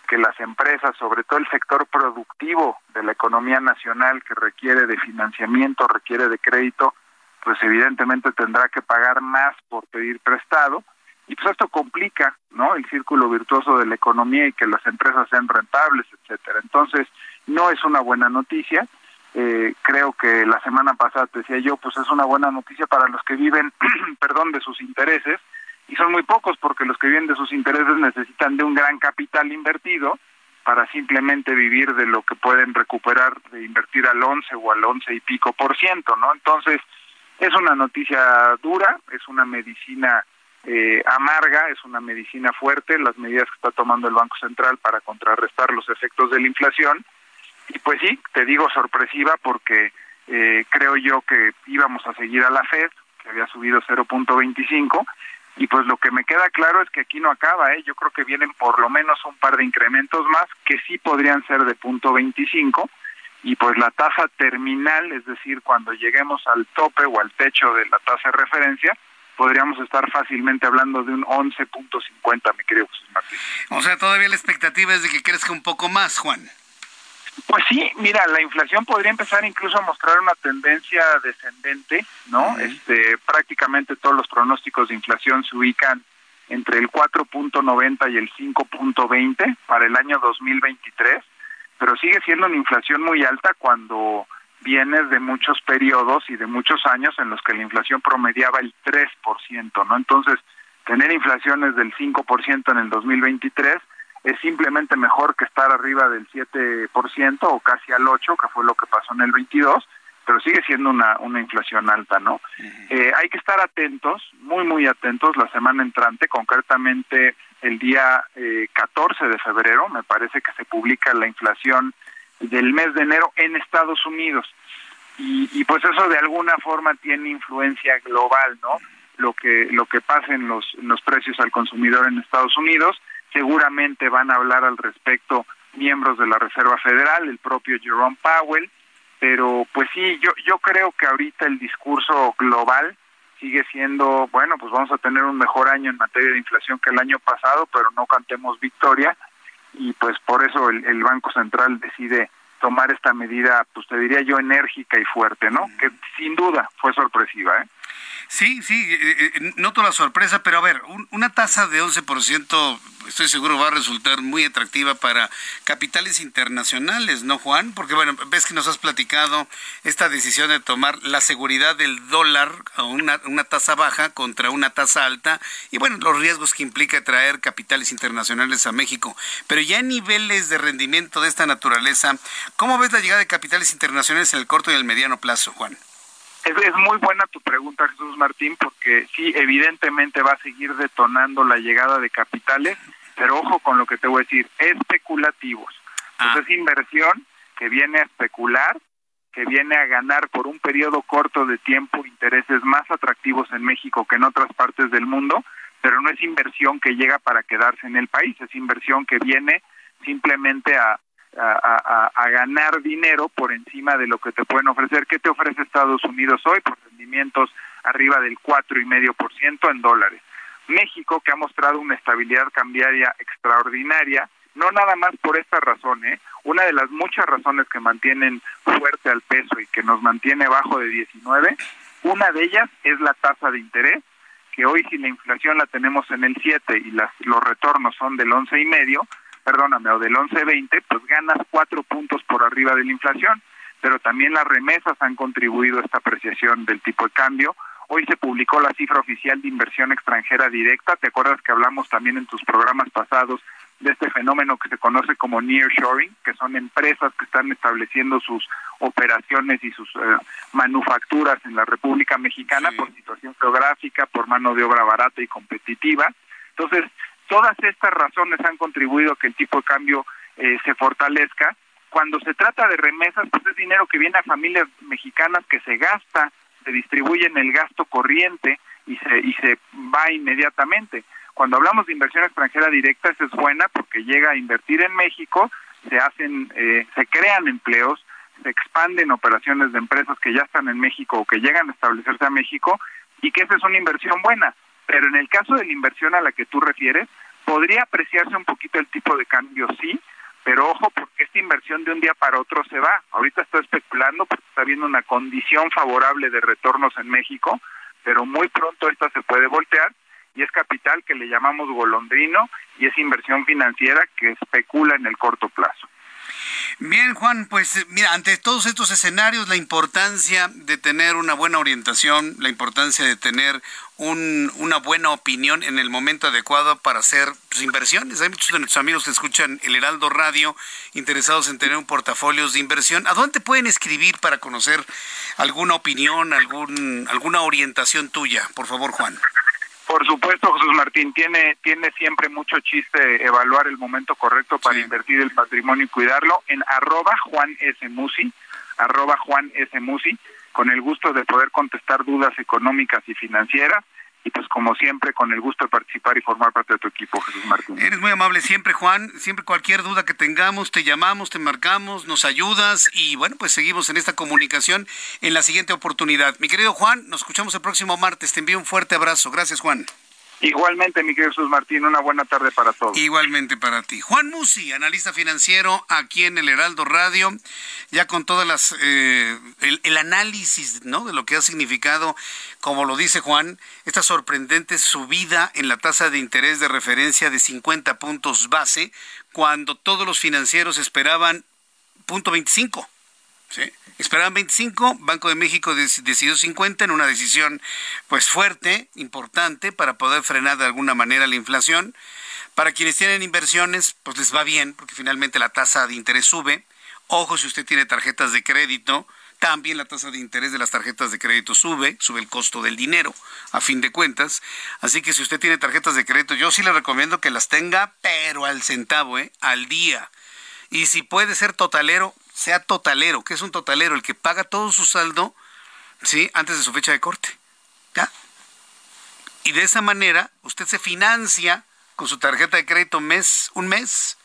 que las empresas, sobre todo el sector productivo de la economía nacional que requiere de financiamiento, requiere de crédito, pues evidentemente tendrá que pagar más por pedir prestado y pues esto complica, ¿no? El círculo virtuoso de la economía y que las empresas sean rentables, etcétera. Entonces, no es una buena noticia. Eh, creo que la semana pasada decía yo, pues es una buena noticia para los que viven, perdón, de sus intereses, y son muy pocos porque los que viven de sus intereses necesitan de un gran capital invertido para simplemente vivir de lo que pueden recuperar de invertir al 11 o al 11 y pico por ciento, ¿no? Entonces, es una noticia dura, es una medicina eh, amarga, es una medicina fuerte, las medidas que está tomando el Banco Central para contrarrestar los efectos de la inflación, y pues sí, te digo sorpresiva porque eh, creo yo que íbamos a seguir a la Fed, que había subido 0.25, y pues lo que me queda claro es que aquí no acaba, ¿eh? yo creo que vienen por lo menos un par de incrementos más que sí podrían ser de punto 25 y pues la tasa terminal, es decir, cuando lleguemos al tope o al techo de la tasa de referencia, podríamos estar fácilmente hablando de un 11.50, mi querido José Martín. O sea, todavía la expectativa es de que crezca un poco más, Juan. Pues sí, mira, la inflación podría empezar incluso a mostrar una tendencia descendente, ¿no? Este, prácticamente todos los pronósticos de inflación se ubican entre el 4.90 y el 5.20 para el año 2023, pero sigue siendo una inflación muy alta cuando vienes de muchos periodos y de muchos años en los que la inflación promediaba el 3%, ¿no? Entonces, tener inflaciones del 5% en el 2023 es simplemente mejor que estar arriba del 7% o casi al 8%, que fue lo que pasó en el 22%, pero sigue siendo una, una inflación alta, ¿no? eh, hay que estar atentos, muy, muy atentos la semana entrante, concretamente el día eh, 14 de febrero, me parece que se publica la inflación del mes de enero en Estados Unidos. Y, y pues eso de alguna forma tiene influencia global, ¿no? Lo que, lo que pasa en los, en los precios al consumidor en Estados Unidos seguramente van a hablar al respecto miembros de la Reserva Federal, el propio Jerome Powell, pero pues sí, yo, yo creo que ahorita el discurso global sigue siendo, bueno, pues vamos a tener un mejor año en materia de inflación que el año pasado, pero no cantemos victoria y pues por eso el, el Banco Central decide tomar esta medida, pues te diría yo, enérgica y fuerte, ¿no? Que sin duda fue sorpresiva, ¿eh? Sí, sí, eh, eh, noto la sorpresa, pero a ver, una tasa de 11% estoy seguro va a resultar muy atractiva para capitales internacionales, ¿no, Juan? Porque, bueno, ves que nos has platicado esta decisión de tomar la seguridad del dólar a una, una tasa baja contra una tasa alta y, bueno, los riesgos que implica traer capitales internacionales a México. Pero ya en niveles de rendimiento de esta naturaleza, ¿cómo ves la llegada de capitales internacionales en el corto y el mediano plazo, Juan? Es, muy buena tu pregunta, Jesús Martín, porque sí, evidentemente va a seguir detonando la llegada de capitales, pero ojo con lo que te voy a decir, especulativos. Ah. es inversión que viene a especular, que viene a ganar por un periodo corto de tiempo intereses más atractivos en México que en otras partes del mundo, pero no es inversión que llega para quedarse en el país, es inversión que viene simplemente a, a, ganar dinero por encima de lo que te pueden ofrecer. ¿Qué te ofrece Estados Unidos hoy? Por rendimientos arriba del cuatro y medio por ciento en dólares. México, que ha mostrado una estabilidad cambiaria extraordinaria, no nada más por esta razón, ¿eh? una de las muchas razones que mantienen fuerte al peso y que nos mantiene bajo de 19, una de ellas es la tasa de interés, que hoy si la inflación la tenemos en el 7 y las, los retornos son del once y medio, perdóname, o del 11-20, pues ganas cuatro puntos por arriba de la inflación. Pero también las remesas han contribuido a esta apreciación del tipo de cambio. Hoy se publicó la cifra oficial de inversión extranjera directa. ¿Te acuerdas que hablamos también en tus programas pasados de este fenómeno que se conoce como nearshoring, que son empresas que están estableciendo sus operaciones y sus eh, manufacturas en la República Mexicana por situación geográfica, por mano de obra barata y competitiva. Entonces, Todas estas razones han contribuido a que el tipo de cambio eh, se fortalezca. Cuando se trata de remesas, pues es dinero que viene a familias mexicanas que se gasta, se distribuye en el gasto corriente y se, y se va inmediatamente. Cuando hablamos de inversión extranjera directa, esa es buena porque llega a invertir en México, se hacen, eh, se crean empleos, se expanden operaciones de empresas que ya están en México o que llegan a establecerse a México y que esa es una inversión buena. Pero en el caso de la inversión a la que tú refieres, podría apreciarse un poquito el tipo de cambio, sí, pero ojo porque esta inversión de un día para otro se va. Ahorita estoy especulando porque está habiendo una condición favorable de retornos en México, pero muy pronto esta se puede voltear y es capital que le llamamos golondrino y es inversión financiera que especula en el corto plazo. Bien, Juan, pues mira, ante todos estos escenarios, la importancia de tener una buena orientación, la importancia de tener una buena opinión en el momento adecuado para hacer pues, inversiones. Hay muchos de nuestros amigos que escuchan el Heraldo Radio interesados en tener un portafolio de inversión. ¿A dónde pueden escribir para conocer alguna opinión, algún, alguna orientación tuya? Por favor, Juan. Por supuesto, Jesús Martín, tiene, tiene siempre mucho chiste evaluar el momento correcto para invertir el patrimonio y cuidarlo en arroba Juan S. Musi, arroba Juan S. Musi, con el gusto de poder contestar dudas económicas y financieras y pues como siempre con el gusto de participar y formar parte de tu equipo, Jesús Martín. Eres muy amable siempre, Juan. Siempre cualquier duda que tengamos, te llamamos, te marcamos, nos ayudas y bueno, pues seguimos en esta comunicación en la siguiente oportunidad. Mi querido Juan, nos escuchamos el próximo martes. Te envío un fuerte abrazo. Gracias, Juan. Igualmente, mi querido Martín, una buena tarde para todos. Igualmente para ti. Juan Musi, analista financiero aquí en el Heraldo Radio, ya con todas las eh, el, análisis ¿no? de lo que ha significado, como lo dice Juan, esta sorprendente subida en la tasa de interés de referencia de 50 puntos base, cuando todos los financieros esperaban punto 25. ¿Sí? Esperaban 25, Banco de México decidió 50 en una decisión pues fuerte, importante para poder frenar de alguna manera la inflación. Para quienes tienen inversiones, pues les va bien porque finalmente la tasa de interés sube. Ojo si usted tiene tarjetas de crédito, también la tasa de interés de las tarjetas de crédito sube, sube el costo del dinero, a fin de cuentas. Así que si usted tiene tarjetas de crédito, yo sí le recomiendo que las tenga, pero al centavo, ¿eh? al día. Y si puede ser totalero, sea totalero. ¿Qué es un totalero? El que paga todo su saldo, ¿sí? Antes de su fecha de corte. ¿Ya? Y de esa manera, usted se financia con su tarjeta de crédito mes, un mes,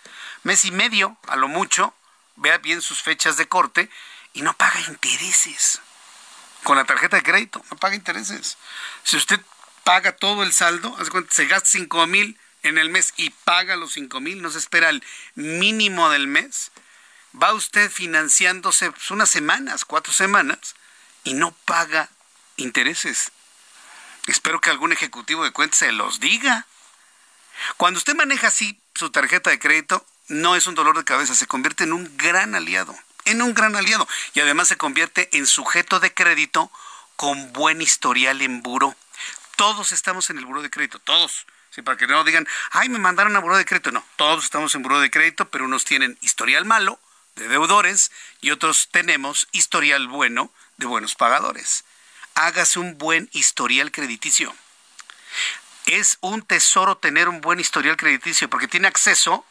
mes y medio, a lo mucho, vea bien sus fechas de corte y no paga intereses. Con la tarjeta de crédito, no paga intereses. Si usted paga todo el saldo, se gasta 5 mil en el mes y paga los 5 mil, no se espera el mínimo del mes, va usted financiándose pues, unas semanas, cuatro semanas, y no paga intereses. Espero que algún ejecutivo de cuentas se los diga. Cuando usted maneja así su tarjeta de crédito, no es un dolor de cabeza, se convierte en un gran aliado, en un gran aliado. Y además se convierte en sujeto de crédito con buen historial en buro. Todos estamos en el buro de crédito, todos. Sí, para que no digan, ay, me mandaron a buro de crédito. No, todos estamos en buro de crédito, pero unos tienen historial malo de deudores y otros tenemos historial bueno de buenos pagadores. Hágase un buen historial crediticio. Es un tesoro tener un buen historial crediticio porque tiene acceso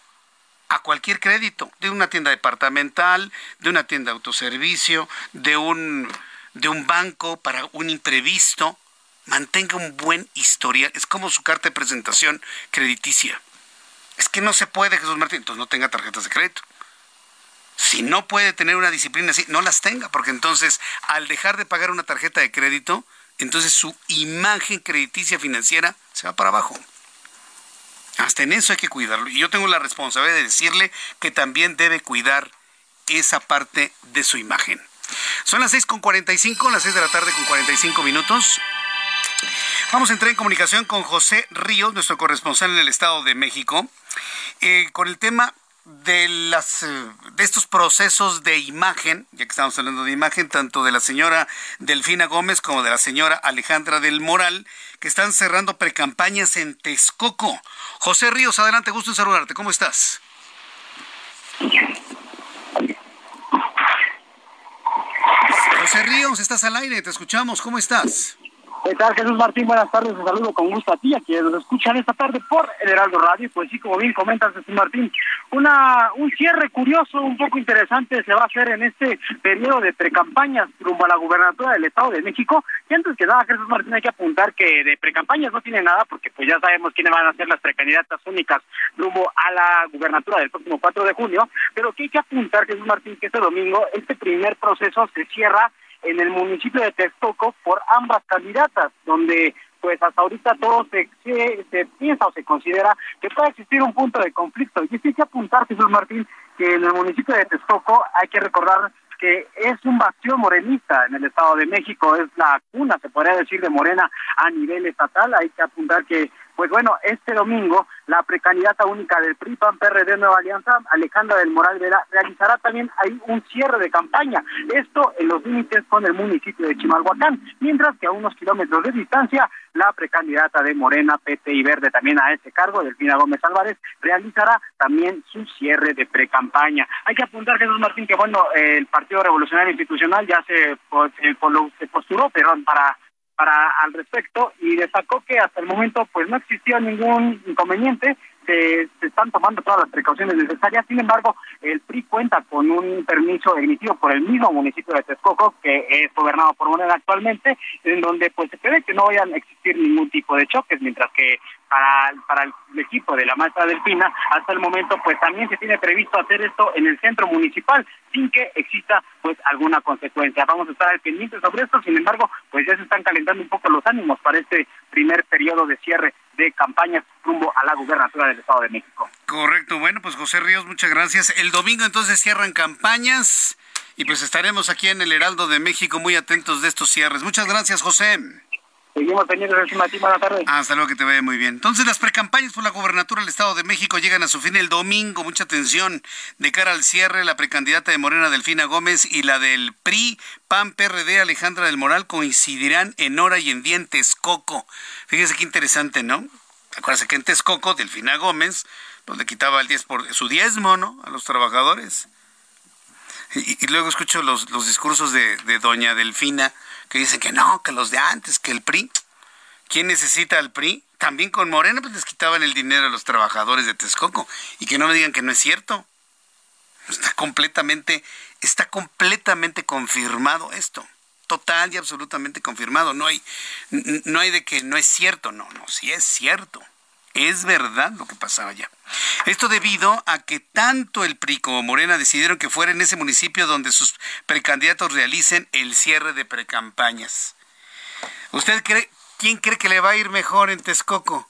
a cualquier crédito, de una tienda departamental, de una tienda de autoservicio, de un, de un banco para un imprevisto. Mantenga un buen historial. Es como su carta de presentación crediticia. Es que no se puede, Jesús Martín. Entonces no tenga tarjetas de crédito. Si no puede tener una disciplina así, no las tenga, porque entonces al dejar de pagar una tarjeta de crédito, entonces su imagen crediticia financiera se va para abajo. Hasta en eso hay que cuidarlo. Y yo tengo la responsabilidad de decirle que también debe cuidar esa parte de su imagen. Son las 6.45, las 6 de la tarde con 45 minutos. Vamos a entrar en comunicación con José Ríos, nuestro corresponsal en el Estado de México, eh, con el tema de las eh, de estos procesos de imagen, ya que estamos hablando de imagen, tanto de la señora Delfina Gómez como de la señora Alejandra del Moral, que están cerrando precampañas en Texcoco. José Ríos, adelante, gusto en saludarte. ¿Cómo estás? José Ríos, estás al aire, te escuchamos. ¿Cómo estás? ¿Qué tal, Jesús Martín? Buenas tardes, un saludo con gusto a ti, a quienes nos escuchan esta tarde por el Heraldo Radio. Pues sí, como bien comentas, Jesús Martín, una, un cierre curioso, un poco interesante se va a hacer en este periodo de precampañas rumbo a la gubernatura del Estado de México. Y antes que nada, Jesús Martín, hay que apuntar que de precampañas no tiene nada, porque pues ya sabemos quiénes van a ser las precandidatas únicas rumbo a la gubernatura del próximo 4 de junio. Pero que hay que apuntar, Jesús Martín, que este domingo este primer proceso se cierra en el municipio de Texcoco por ambas candidatas, donde pues hasta ahorita todo se, se, piensa o se considera que puede existir un punto de conflicto. Y sí hay que apuntar, Jesús Martín, que en el municipio de Texcoco hay que recordar que es un bastión morenista en el Estado de México, es la cuna, se podría decir, de Morena a nivel estatal. Hay que apuntar que pues bueno, este domingo la precandidata única del PRI PAN PRD Nueva Alianza, Alejandra del Moral Vera, realizará también ahí un cierre de campaña. Esto en los límites con el municipio de Chimalhuacán, mientras que a unos kilómetros de distancia la precandidata de Morena, PT y Verde también a ese cargo, Delfina Gómez Álvarez, realizará también su cierre de precampaña. Hay que apuntar, Jesús Martín, que bueno, el Partido Revolucionario Institucional ya se, se, se posturó, perdón, para para al respecto y destacó que hasta el momento pues no existía ningún inconveniente se, están tomando todas las precauciones necesarias. Sin embargo, el PRI cuenta con un permiso emitido por el mismo municipio de Texcoco, que es gobernado por Morena actualmente, en donde pues se prevé que no vayan a existir ningún tipo de choques, mientras que para, para el equipo de la maestra Delfina, hasta el momento pues también se tiene previsto hacer esto en el centro municipal, sin que exista pues alguna consecuencia. Vamos a estar al pendiente sobre esto, sin embargo, pues ya se están calentando un poco los ánimos para este primer periodo de cierre de campañas rumbo a la gubernatura del Estado de México. Correcto, bueno, pues José Ríos, muchas gracias. El domingo entonces cierran campañas y pues estaremos aquí en el Heraldo de México muy atentos de estos cierres. Muchas gracias, José. Seguimos teniendo el Buenas tardes. Hasta luego, que te vaya muy bien. Entonces, las precampañas por la gubernatura del Estado de México llegan a su fin el domingo. Mucha atención de cara al cierre. La precandidata de Morena, Delfina Gómez, y la del PRI, PAN, PRD, Alejandra del Moral, coincidirán en hora y en día en Texcoco. Fíjese qué interesante, ¿no? Acuérdense que en Texcoco, Delfina Gómez, pues le quitaba el 10 por su diezmo, ¿no? A los trabajadores. Y, luego escucho los, los discursos de, doña Delfina que dicen que no, que los de antes, que el PRI. ¿Quién necesita al PRI? También con Morena pues les quitaban el dinero a los trabajadores de Texcoco. Y que no me digan que no es cierto. Está completamente, está completamente confirmado esto. Total y absolutamente confirmado. No hay, no hay de que no es cierto. No, no, sí es cierto. Es verdad lo que pasaba allá. Esto debido a que tanto el PRI como Morena decidieron que fuera en ese municipio donde sus precandidatos realicen el cierre de precampañas. ¿Usted cree, quién cree que le va a ir mejor en Texcoco?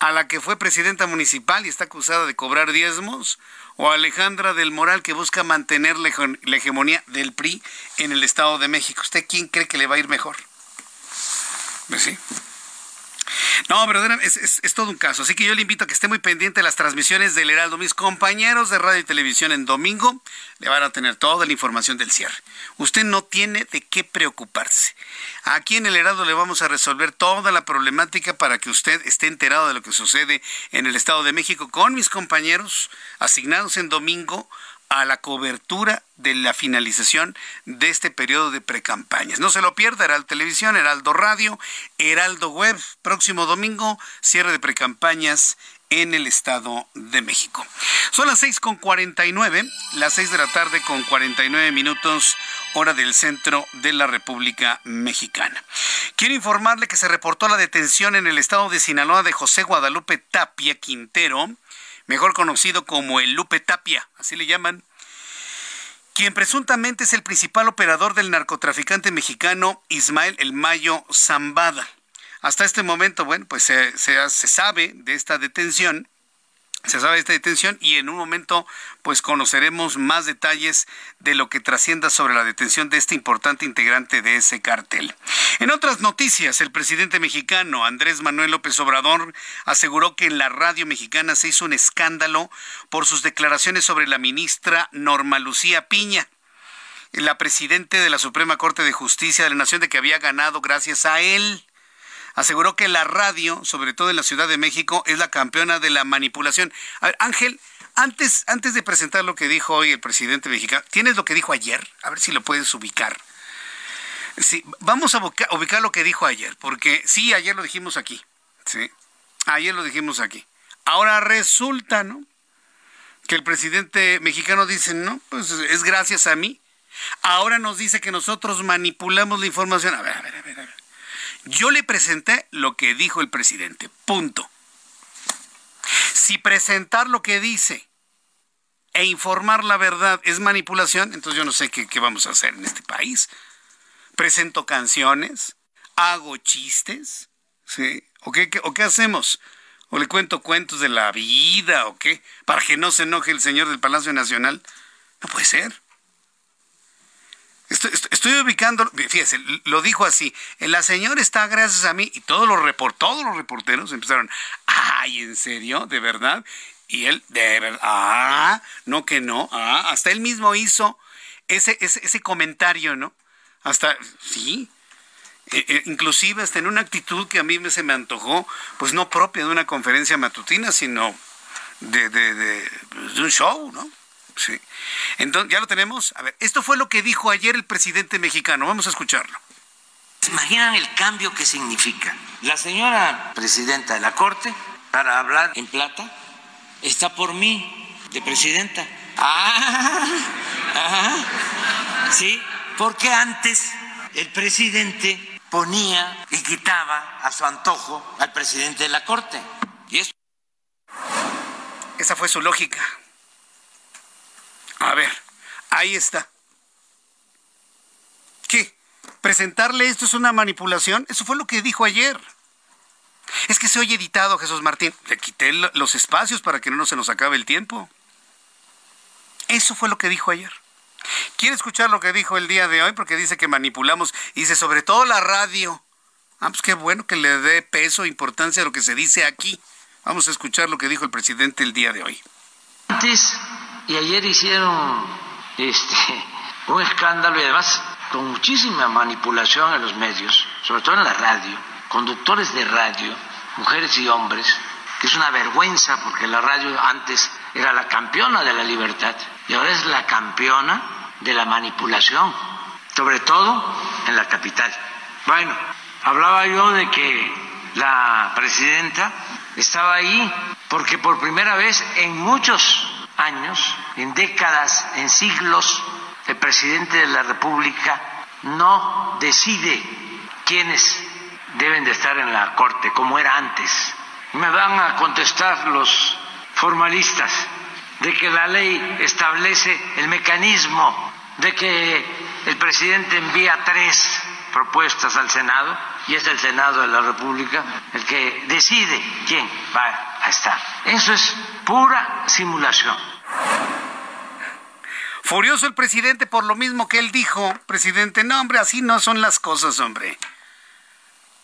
¿A la que fue presidenta municipal y está acusada de cobrar diezmos? ¿O a Alejandra del Moral que busca mantener la hegemonía del PRI en el Estado de México? ¿Usted quién cree que le va a ir mejor? Pues sí, No, verdaderamente es, es, todo un caso. Así que yo le invito a que esté muy pendiente de las transmisiones del Heraldo. Mis compañeros de radio y televisión en domingo le van a tener toda la información del cierre. Usted no tiene de qué preocuparse. Aquí en el Heraldo le vamos a resolver toda la problemática para que usted esté enterado de lo que sucede en el Estado de México con mis compañeros asignados en domingo a la cobertura de la finalización de este periodo de precampañas. No se lo pierda, Heraldo Televisión, Heraldo Radio, Heraldo Web, próximo domingo, cierre de precampañas en el Estado de México. Son las seis con cuarenta y nueve, las seis de la tarde con cuarenta y nueve minutos, hora del centro de la República Mexicana. Quiero informarle que se reportó la detención en el estado de Sinaloa de José Guadalupe Tapia Quintero, mejor conocido como el Lupe Tapia, así le llaman, quien presuntamente es el principal operador del narcotraficante mexicano Ismael El Mayo Zambada. Hasta este momento, bueno, pues se, se, se sabe de esta detención se sabe esta detención y en un momento pues conoceremos más detalles de lo que trascienda sobre la detención de este importante integrante de ese cartel. En otras noticias, el presidente mexicano Andrés Manuel López Obrador aseguró que en la radio mexicana se hizo un escándalo por sus declaraciones sobre la ministra Norma Lucía Piña la presidente de la Suprema Corte de Justicia de la Nación de que había ganado gracias a él aseguró que la radio, sobre todo en la Ciudad de México, es la campeona de la manipulación. A ver, Ángel, antes, antes de presentar lo que dijo hoy el presidente mexicano, ¿tienes lo que dijo ayer? A ver si lo puedes ubicar. Sí, vamos a ubicar lo que dijo ayer, porque sí, ayer lo dijimos aquí. Sí, ayer lo dijimos aquí. Ahora resulta, ¿no? Que el presidente mexicano dice, no, pues es gracias a mí. Ahora nos dice que nosotros manipulamos la información. A ver, a ver, a ver. Yo le presenté lo que dijo el presidente. Punto. Si presentar lo que dice e informar la verdad es manipulación, entonces yo no sé qué, vamos a hacer en este país. Presento canciones, hago chistes, ¿sí? ¿O qué, ¿O qué hacemos? ¿O le cuento cuentos de la vida o qué? Para que no se enoje el señor del Palacio Nacional. No puede ser. Estoy, ubicando, fíjese, lo dijo así, la señora está gracias a mí y todos los, todos los reporteros empezaron, ay, ¿en serio? ¿De verdad? Y él, de verdad, ah, no que no, ah, hasta él mismo hizo ese, ese, comentario, ¿no? Hasta, sí, e, e, inclusive hasta en una actitud que a mí se me antojó, pues no propia de una conferencia matutina, sino de, de, de un show, ¿no? Sí. Entonces, ¿ya lo tenemos? A ver, esto fue lo que dijo ayer el presidente mexicano. Vamos a escucharlo. ¿Imaginan el cambio que significa? La señora presidenta de la Corte, para hablar en plata, está por mí, de presidenta. Ah, ah, sí, porque antes el presidente ponía y quitaba a su antojo al presidente de la Corte. Y eso... Esa fue su lógica. A ver, ahí está. ¿Qué? ¿Presentarle esto es una manipulación? Eso fue lo que dijo ayer. Es que se oye editado, Jesús Martín. Le quité los espacios para que no se nos acabe el tiempo. Eso fue lo que dijo ayer. ¿Quiere escuchar lo que dijo el día de hoy? Porque dice que manipulamos. dice, sobre todo la radio. Ah, pues qué bueno que le dé peso e importancia a lo que se dice aquí. Vamos a escuchar lo que dijo el presidente el día de hoy. Antes y ayer hicieron este, un escándalo y además con muchísima manipulación en los medios, sobre todo en la radio, conductores de radio, mujeres y hombres, que es una vergüenza porque la radio antes era la campeona de la libertad y ahora es la campeona de la manipulación, sobre todo en la capital. Bueno, hablaba yo de que la presidenta estaba ahí porque por primera vez en muchos años, en décadas, en siglos, el presidente de la República no decide quiénes deben de estar en la Corte, como era antes. Me van a contestar los formalistas de que la ley establece el mecanismo de que el presidente envía tres propuestas al Senado y es el Senado de la República el que decide quién va a estar. Eso es pura simulación. Furioso el presidente por lo mismo que él dijo, presidente, no hombre, así no son las cosas, hombre.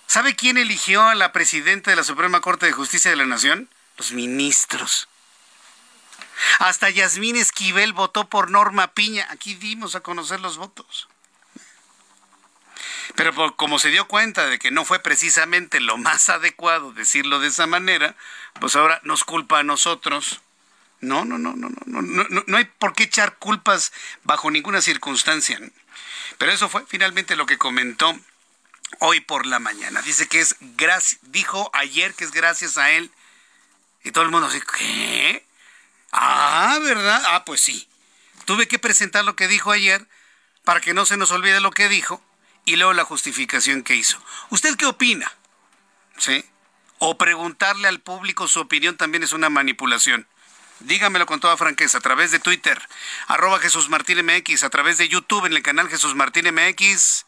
¿Sabe quién eligió a la presidenta de la Suprema Corte de Justicia de la Nación? Los ministros. Hasta Yasmín Esquivel votó por Norma Piña. Aquí dimos a conocer los votos. Pero como se dio cuenta de que no fue precisamente lo más adecuado decirlo de esa manera, pues ahora nos culpa a nosotros. No, no, no, no, no, no, no, no hay por qué echar culpas bajo ninguna circunstancia. Pero eso fue finalmente lo que comentó hoy por la mañana. Dice que es gracias, dijo ayer que es gracias a él. Y todo el mundo dice, ¿qué? Ah, ¿verdad? Ah, pues sí. Tuve que presentar lo que dijo ayer para que no se nos olvide lo que dijo y luego la justificación que hizo. ¿Usted qué opina? ¿Sí? O preguntarle al público su opinión también es una manipulación. Dígamelo con toda franqueza a través de Twitter, arroba Jesús Martín MX, a través de YouTube en el canal Jesús Martín MX.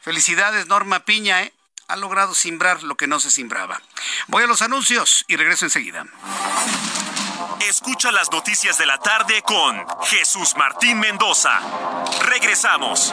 Felicidades, Norma Piña, ¿eh? ha logrado simbrar lo que no se simbraba. Voy a los anuncios y regreso enseguida. Escucha las noticias de la tarde con Jesús Martín Mendoza. Regresamos.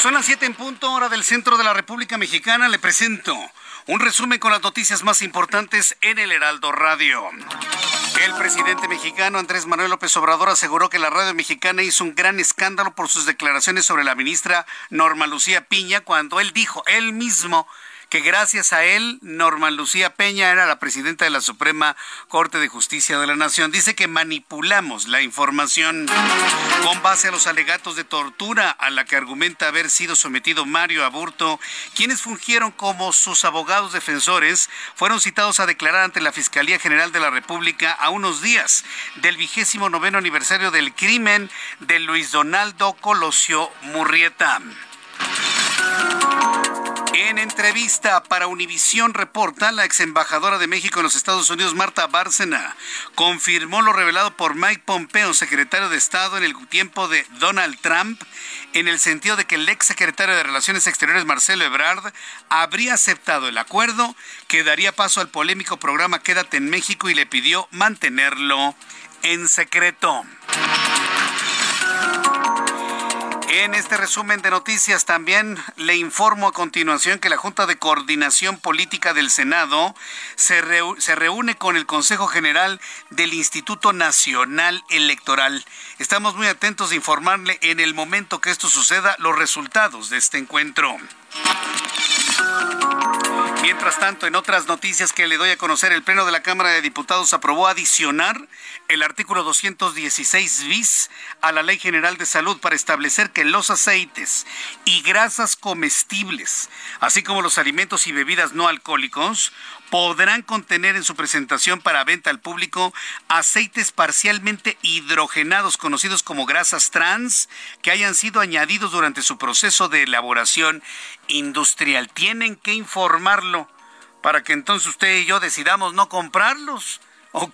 Son las 7 en punto, hora del centro de la República Mexicana. Le presento un resumen con las noticias más importantes en el Heraldo Radio. El presidente mexicano Andrés Manuel López Obrador aseguró que la radio mexicana hizo un gran escándalo por sus declaraciones sobre la ministra Norma Lucía Piña cuando él dijo, él mismo, que gracias a él Norma Lucía Peña era la presidenta de la Suprema Corte de Justicia de la Nación. Dice que manipulamos la información con base a los alegatos de tortura a la que argumenta haber sido sometido Mario Aburto, quienes fungieron como sus abogados defensores, fueron citados a declarar ante la Fiscalía General de la República a unos días del vigésimo noveno aniversario del crimen de Luis Donaldo Colosio Murrieta. En entrevista para Univisión Reporta, la ex embajadora de México en los Estados Unidos, Marta Bárcena, confirmó lo revelado por Mike Pompeo, secretario de Estado en el tiempo de Donald Trump, en el sentido de que el ex secretario de Relaciones Exteriores, Marcelo Ebrard, habría aceptado el acuerdo que daría paso al polémico programa Quédate en México y le pidió mantenerlo en secreto. En este resumen de noticias también le informo a continuación que la Junta de Coordinación Política del Senado se, reúne con el Consejo General del Instituto Nacional Electoral. Estamos muy atentos de informarle en el momento que esto suceda los resultados de este encuentro. Mientras tanto, en otras noticias que le doy a conocer, el Pleno de la Cámara de Diputados aprobó adicionar el artículo 216 bis a la Ley General de Salud para establecer que los aceites y grasas comestibles, así como los alimentos y bebidas no alcohólicos, podrán contener en su presentación para venta al público aceites parcialmente hidrogenados conocidos como grasas trans que hayan sido añadidos durante su proceso de elaboración industrial. Tienen que informarlo para que entonces usted y yo decidamos no comprarlos. ¿O?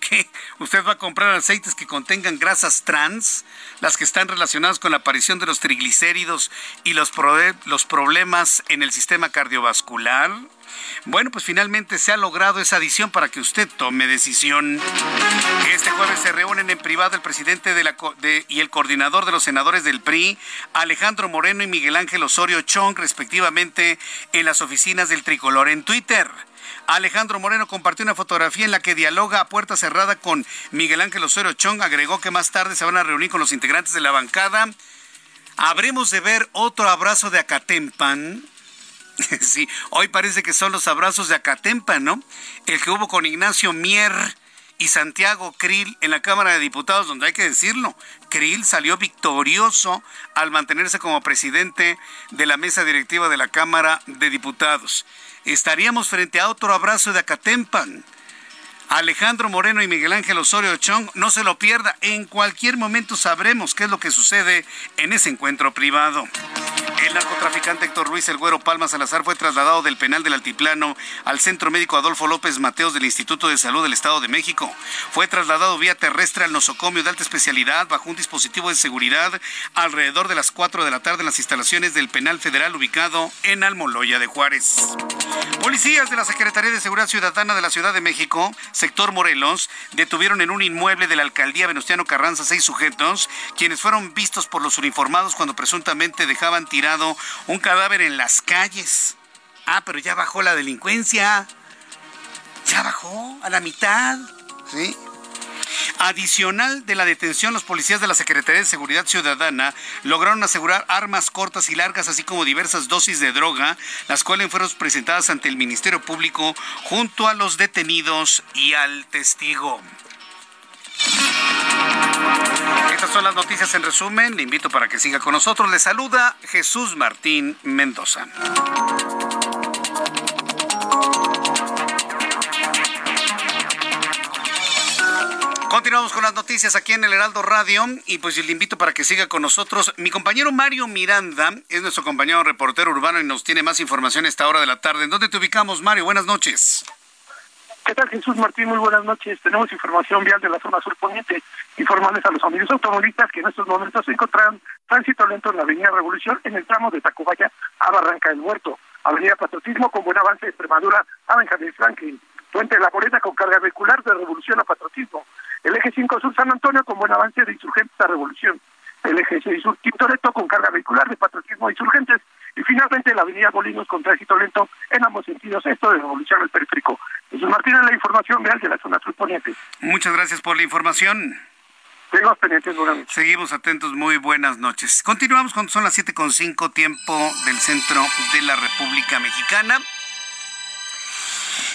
¿Usted va a comprar aceites que contengan grasas trans, las que están relacionadas con la aparición de los triglicéridos y los, los problemas en el sistema cardiovascular? Bueno, pues finalmente se ha logrado esa adición para que usted tome decisión. Este jueves se reúnen en privado el presidente y el coordinador de los senadores del PRI, Alejandro Moreno y Miguel Ángel Osorio Chong, respectivamente, en las oficinas del Tricolor en Twitter. Alejandro Moreno compartió una fotografía en la que dialoga a puerta cerrada con Miguel Ángel Osorio Chong. Agregó que más tarde se van a reunir con los integrantes de la bancada. Habremos de ver otro abrazo de Acatempan sí, hoy parece que son los abrazos de Acatempa, ¿no? El que hubo con Ignacio Mier y Santiago Krill en la Cámara de Diputados, donde hay que decirlo, Krill salió victorioso al mantenerse como presidente de la mesa directiva de la Cámara de Diputados. Estaríamos frente a otro abrazo de Acatempan. Alejandro Moreno y Miguel Ángel Osorio Chong. No se lo pierda. En cualquier momento sabremos qué es lo que sucede en ese encuentro privado. El narcotraficante Héctor Ruiz El Güero Palma Salazar fue trasladado del penal del Altiplano al Centro Médico Adolfo López Mateos del Instituto de Salud del Estado de México. Fue trasladado vía terrestre al nosocomio de alta especialidad bajo un dispositivo de seguridad alrededor de las 4 de la tarde en las instalaciones del penal federal ubicado en Almoloya de Juárez. Policías de la Secretaría de Seguridad Ciudadana de la Ciudad de México, sector Morelos, detuvieron en un inmueble de la alcaldía Venustiano Carranza seis sujetos, quienes fueron vistos por los uniformados cuando presuntamente dejaban tirar un cadáver en las calles. Ah, pero ya bajó la delincuencia. Ya bajó a la mitad. ¿Sí? Adicional de la detención, los policías de la Secretaría de Seguridad Ciudadana lograron asegurar armas cortas y largas, así como diversas dosis de droga, las cuales fueron presentadas ante el Ministerio Público junto a los detenidos y al testigo. Estas son las noticias en resumen. Le invito para que siga con nosotros. Le saluda Jesús Martín Mendoza. Continuamos con las noticias aquí en el Heraldo Radio y pues le invito para que siga con nosotros. Mi compañero Mario Miranda es nuestro compañero reportero urbano y nos tiene más información a esta hora de la tarde. ¿En dónde te ubicamos, Mario? Buenas noches. ¿Qué tal, Jesús Martín? Muy buenas noches. Tenemos información vial de la zona sur poniente. Informarles a los amigos automovilistas que en estos momentos se encuentran tránsito lento en la Avenida Revolución en el tramo de Tacubaya a Barranca del Muerto. Avenida Patriotismo con buen avance de Extremadura a Benjamín Franklin. Puente de la Morena con carga vehicular de Revolución a Patriotismo. El eje 5 Sur San Antonio con buen avance de Insurgentes a Revolución. El eje 6 Sur Tintoretto con carga vehicular de Patriotismo a Insurgentes y finalmente la avenida Molinos con tránsito lento en ambos sentidos, esto de Revolución al Periférico. Jesús Martínez, la información real de la zona sur poniente. Muchas gracias por la información. Seguimos pendientes, buenas Seguimos atentos, muy buenas noches. Continuamos cuando son las siete con cinco, tiempo del centro de la República Mexicana.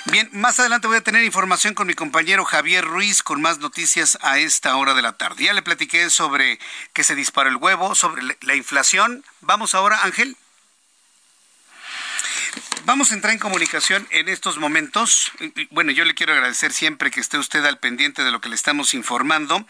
Bien, más adelante voy a tener información con mi compañero Javier Ruiz con más noticias a esta hora de la tarde. Ya le platiqué sobre que se disparó el huevo, sobre la inflación. Vamos ahora, Ángel. Vamos a entrar en comunicación en estos momentos. Bueno, yo le quiero agradecer siempre que esté usted al pendiente de lo que le estamos informando.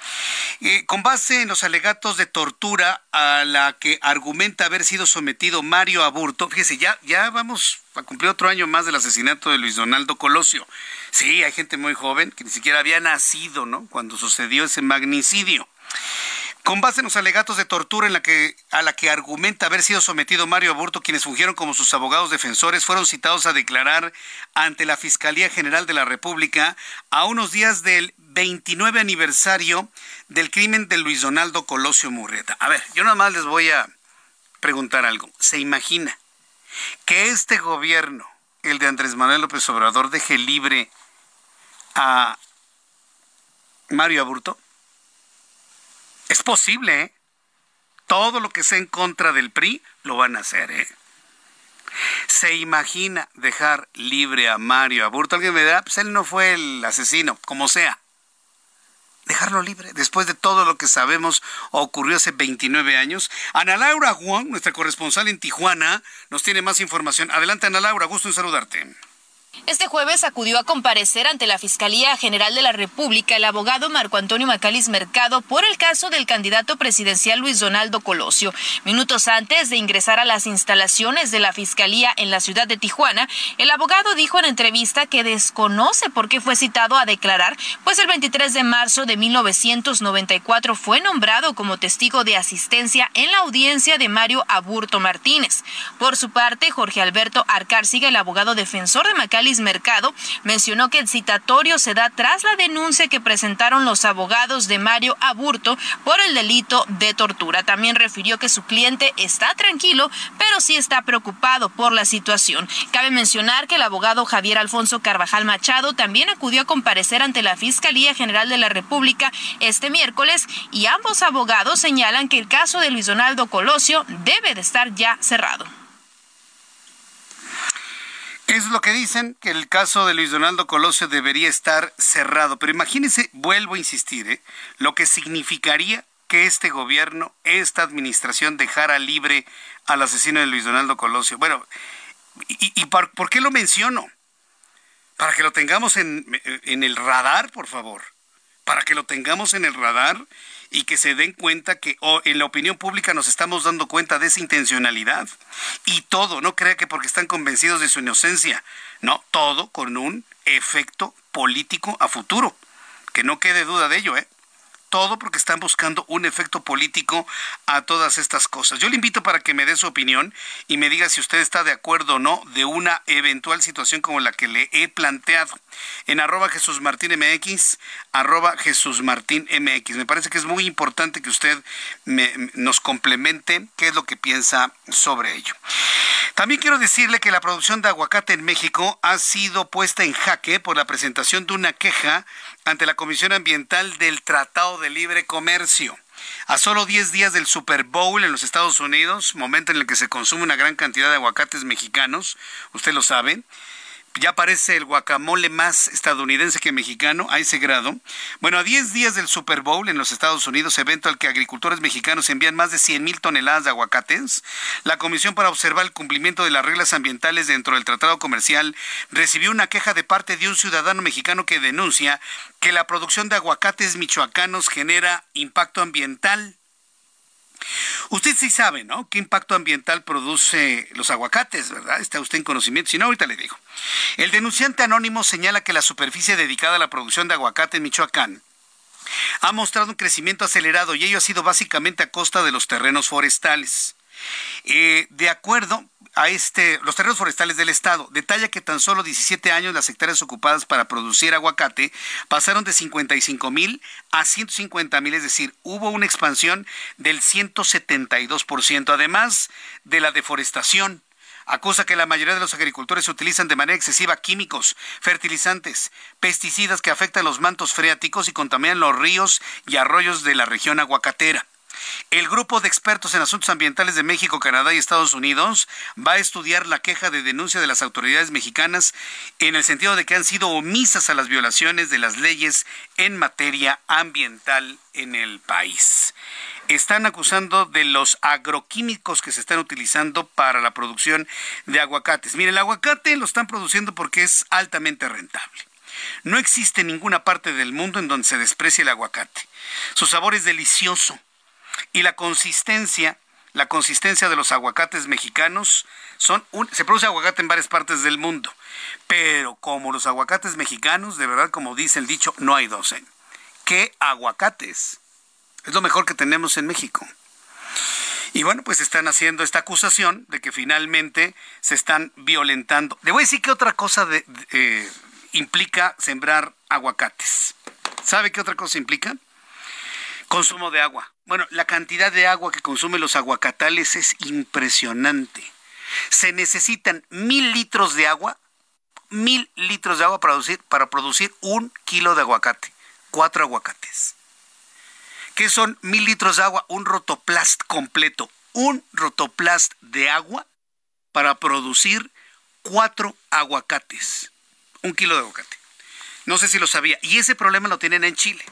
Eh, con base en los alegatos de tortura a la que argumenta haber sido sometido Mario Aburto, fíjese, ya, ya vamos a cumplir otro año más del asesinato de Luis Donaldo Colosio. Sí, hay gente muy joven que ni siquiera había nacido, ¿no? Cuando sucedió ese magnicidio. Con base en los alegatos de tortura en la que, a la que argumenta haber sido sometido Mario Aburto, quienes fungieron como sus abogados defensores fueron citados a declarar ante la Fiscalía General de la República a unos días del 29 aniversario del crimen de Luis Donaldo Colosio Murrieta. A ver, yo nada más les voy a preguntar algo. ¿Se imagina que este gobierno, el de Andrés Manuel López Obrador, deje libre a Mario Aburto? Es posible, ¿eh? Todo lo que sea en contra del PRI lo van a hacer, ¿eh? ¿Se imagina dejar libre a Mario Aburto? Alguien me dirá, pues él no fue el asesino, como sea. Dejarlo libre, después de todo lo que sabemos ocurrió hace 29 años. Ana Laura Juan, nuestra corresponsal en Tijuana, nos tiene más información. Adelante, Ana Laura, gusto en saludarte. Este jueves acudió a comparecer ante la Fiscalía General de la República el abogado Marco Antonio Macalis Mercado por el caso del candidato presidencial Luis Donaldo Colosio. Minutos antes de ingresar a las instalaciones de la Fiscalía en la ciudad de Tijuana, el abogado dijo en entrevista que desconoce por qué fue citado a declarar, pues el 23 de marzo de 1994 fue nombrado como testigo de asistencia en la audiencia de Mario Aburto Martínez. Por su parte, Jorge Alberto Arcárciga, el abogado defensor de Macalis Mercado, mencionó que el citatorio se da tras la denuncia que presentaron los abogados de Mario Aburto por el delito de tortura. También refirió que su cliente está tranquilo, pero sí está preocupado por la situación. Cabe mencionar que el abogado Javier Alfonso Carvajal Machado también acudió a comparecer ante la Fiscalía General de la República este miércoles y ambos abogados señalan que el caso de Luis Donaldo Colosio debe de estar ya cerrado. Es lo que dicen, que el caso de Luis Donaldo Colosio debería estar cerrado. Pero imagínense, vuelvo a insistir, ¿eh? lo que significaría que este gobierno, esta administración dejara libre al asesino de Luis Donaldo Colosio. Bueno, ¿y, por, qué lo menciono? para que lo tengamos en, en el radar, por favor, para que lo tengamos en el radar y que se den cuenta que en la opinión pública nos estamos dando cuenta de esa intencionalidad. Y todo, no crea que porque están convencidos de su inocencia, no, todo con un efecto político a futuro. Que no quede duda de ello, ¿eh? todo porque están buscando un efecto político a todas estas cosas. Yo le invito para que me dé su opinión y me diga si usted está de acuerdo o no de una eventual situación como la que le he planteado. En arroba Jesús Martín MX, arroba Jesús Martín MX. Me parece que es muy importante que usted nos complemente qué es lo que piensa sobre ello. También quiero decirle que la producción de aguacate en México ha sido puesta en jaque por la presentación de una queja ante la Comisión Ambiental del Tratado de Libre Comercio. A solo 10 días del Super Bowl en los Estados Unidos, momento en el que se consume una gran cantidad de aguacates mexicanos, usted lo sabe, ya parece el guacamole más estadounidense que mexicano a ese grado. Bueno, a 10 días del Super Bowl en los Estados Unidos, evento al que agricultores mexicanos envían más de 100 mil toneladas de aguacates, la Comisión para observar el cumplimiento de las reglas ambientales dentro del tratado comercial recibió una queja de parte de un ciudadano mexicano que denuncia que la producción de aguacates michoacanos genera impacto ambiental Usted sí sabe, ¿no? ¿Qué impacto ambiental produce los aguacates, verdad? Está usted en conocimiento. Si no, ahorita le digo. El denunciante anónimo señala que la superficie dedicada a la producción de aguacate en Michoacán ha mostrado un crecimiento acelerado y ello ha sido básicamente a costa de los terrenos forestales. Eh, de acuerdo a este, los terrenos forestales del Estado, detalla que tan solo 17 años las hectáreas ocupadas para producir aguacate pasaron de 55 mil a 150 mil, es decir, hubo una expansión del 172%, además de la deforestación acusa que la mayoría de los agricultores utilizan de manera excesiva químicos, fertilizantes, pesticidas que afectan los mantos freáticos y contaminan los ríos y arroyos de la región aguacatera. El grupo de expertos en asuntos ambientales de México, Canadá y Estados Unidos va a estudiar la queja de denuncia de las autoridades mexicanas en el sentido de que han sido omisas a las violaciones de las leyes en materia ambiental en el país. Están acusando de los agroquímicos que se están utilizando para la producción de aguacates. Mire, el aguacate lo están produciendo porque es altamente rentable. No existe ninguna parte del mundo en donde se desprecie el aguacate. Su sabor es delicioso y la consistencia, la consistencia de los aguacates mexicanos son se produce aguacate en varias partes del mundo, pero como los aguacates mexicanos, de verdad como dice el dicho, no hay dos. ¿eh? ¿Qué aguacates? Es lo mejor que tenemos en México. Y bueno, pues están haciendo esta acusación de que finalmente se están violentando. Le voy a decir que otra cosa eh, implica sembrar aguacates. ¿Sabe qué otra cosa implica? Consumo de agua. Bueno, la cantidad de agua que consumen los aguacatales es impresionante. Se necesitan mil litros de agua, mil litros de agua para producir, para producir un kilo de aguacate, cuatro aguacates. ¿Qué son mil litros de agua? Un rotoplast completo, un rotoplast de agua para producir cuatro aguacates, un kilo de aguacate. No sé si lo sabía. Y ese problema lo tienen en Chile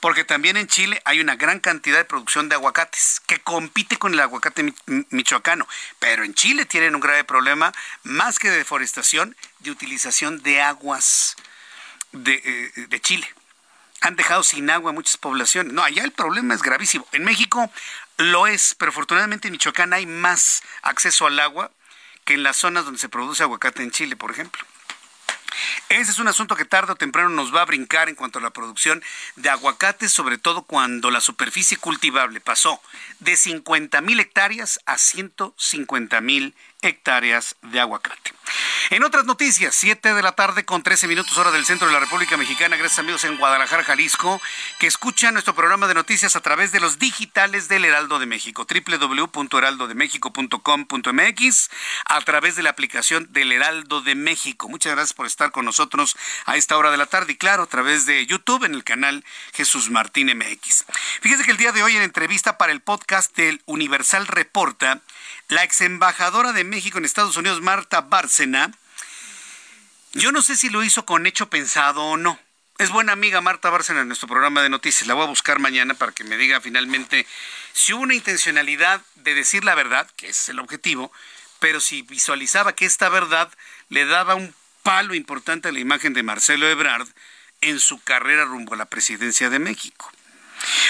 porque también en Chile hay una gran cantidad de producción de aguacates que compite con el aguacate michoacano, pero en Chile tienen un grave problema, más que de deforestación, de utilización de aguas de, eh, de Chile. Han dejado sin agua muchas poblaciones. No, allá el problema es gravísimo. En México lo es, pero afortunadamente en Michoacán hay más acceso al agua que en las zonas donde se produce aguacate en Chile, por ejemplo. Ese es un asunto que tarde o temprano nos va a brincar en cuanto a la producción de aguacates, sobre todo cuando la superficie cultivable pasó de 50 mil hectáreas a 150 mil hectáreas de aguacate. En otras noticias, 7 de la tarde con 13 minutos hora del centro de la República Mexicana. Gracias amigos en Guadalajara, Jalisco, que escuchan nuestro programa de noticias a través de los digitales del Heraldo de México, www.heraldodemexico.com.mx, a través de la aplicación del Heraldo de México. Muchas gracias por estar con nosotros a esta hora de la tarde y claro, a través de YouTube en el canal Jesús Martín MX. Fíjese que el día de hoy en entrevista para el podcast del Universal Reporta, la ex embajadora de México en Estados Unidos, Marta Bárcena, yo no sé si lo hizo con hecho pensado o no. Es buena amiga Marta Bárcena en nuestro programa de noticias. La voy a buscar mañana para que me diga finalmente si hubo una intencionalidad de decir la verdad, que es el objetivo, pero si visualizaba que esta verdad le daba un palo importante a la imagen de Marcelo Ebrard en su carrera rumbo a la presidencia de México.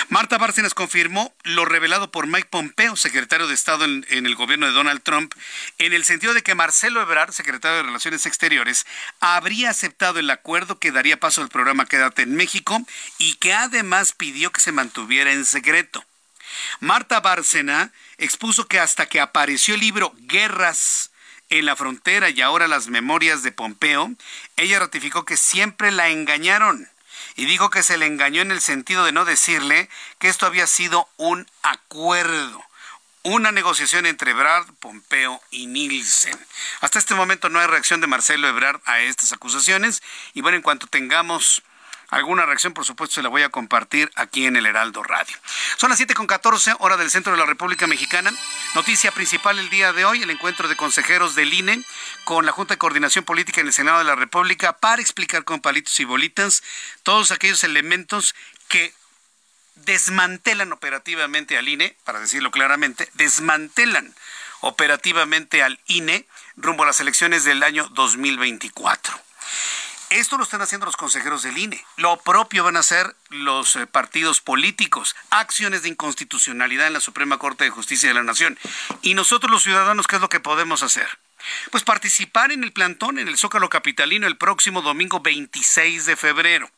Marta Bárcenas confirmó lo revelado por Mike Pompeo, secretario de Estado en, el gobierno de Donald Trump, en el sentido de que Marcelo Ebrard, secretario de Relaciones Exteriores, habría aceptado el acuerdo que daría paso al programa Quédate en México y que además pidió que se mantuviera en secreto. Marta Bárcena expuso que hasta que apareció el libro Guerras en la frontera y ahora las memorias de Pompeo, ella ratificó que siempre la engañaron y dijo que se le engañó en el sentido de no decirle que esto había sido un acuerdo, una negociación entre Ebrard, Pompeo y Nielsen. Hasta este momento no hay reacción de Marcelo Ebrard a estas acusaciones y bueno, en cuanto tengamos Alguna reacción, por supuesto, se la voy a compartir aquí en el Heraldo Radio. Son las 7.14, hora del centro de la República Mexicana. Noticia principal el día de hoy, el encuentro de consejeros del INE con la Junta de Coordinación Política en el Senado de la República para explicar con palitos y bolitas todos aquellos elementos que desmantelan operativamente al INE, para decirlo claramente, desmantelan operativamente al INE rumbo a las elecciones del año 2024. Esto lo están haciendo los consejeros del INE. Lo propio van a hacer los eh, partidos políticos. Acciones de inconstitucionalidad en la Suprema Corte de Justicia de la Nación. Y nosotros los ciudadanos, ¿qué es lo que podemos hacer? Pues participar en el plantón en el Zócalo Capitalino el próximo domingo 26 de febrero.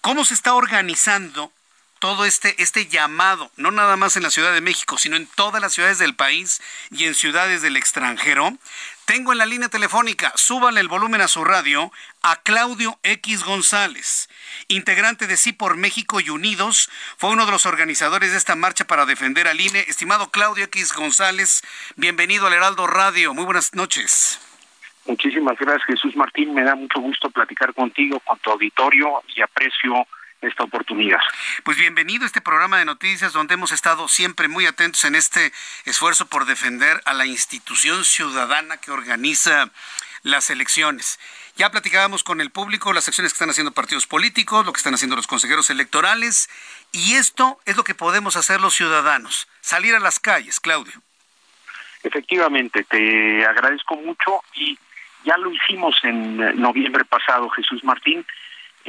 ¿Cómo se está organizando todo este, este llamado, no nada más en la Ciudad de México, sino en todas las ciudades del país y en ciudades del extranjero, tengo en la línea telefónica, súbale el volumen a su radio, a Claudio X González, integrante de Sí por México y Unidos, fue uno de los organizadores de esta marcha para defender al INE. Estimado Claudio X González, bienvenido al Heraldo Radio. Muy buenas noches. Muchísimas gracias, Jesús Martín. Me da mucho gusto platicar contigo, con tu auditorio y aprecio esta oportunidad. Pues bienvenido a este programa de noticias donde hemos estado siempre muy atentos en este esfuerzo por defender a la institución ciudadana que organiza las elecciones. Ya platicábamos con el público las acciones que están haciendo partidos políticos, lo que están haciendo los consejeros electorales, y esto es lo que podemos hacer los ciudadanos, salir a las calles, Claudio. Efectivamente, te agradezco mucho y ya lo hicimos en noviembre pasado, Jesús Martín,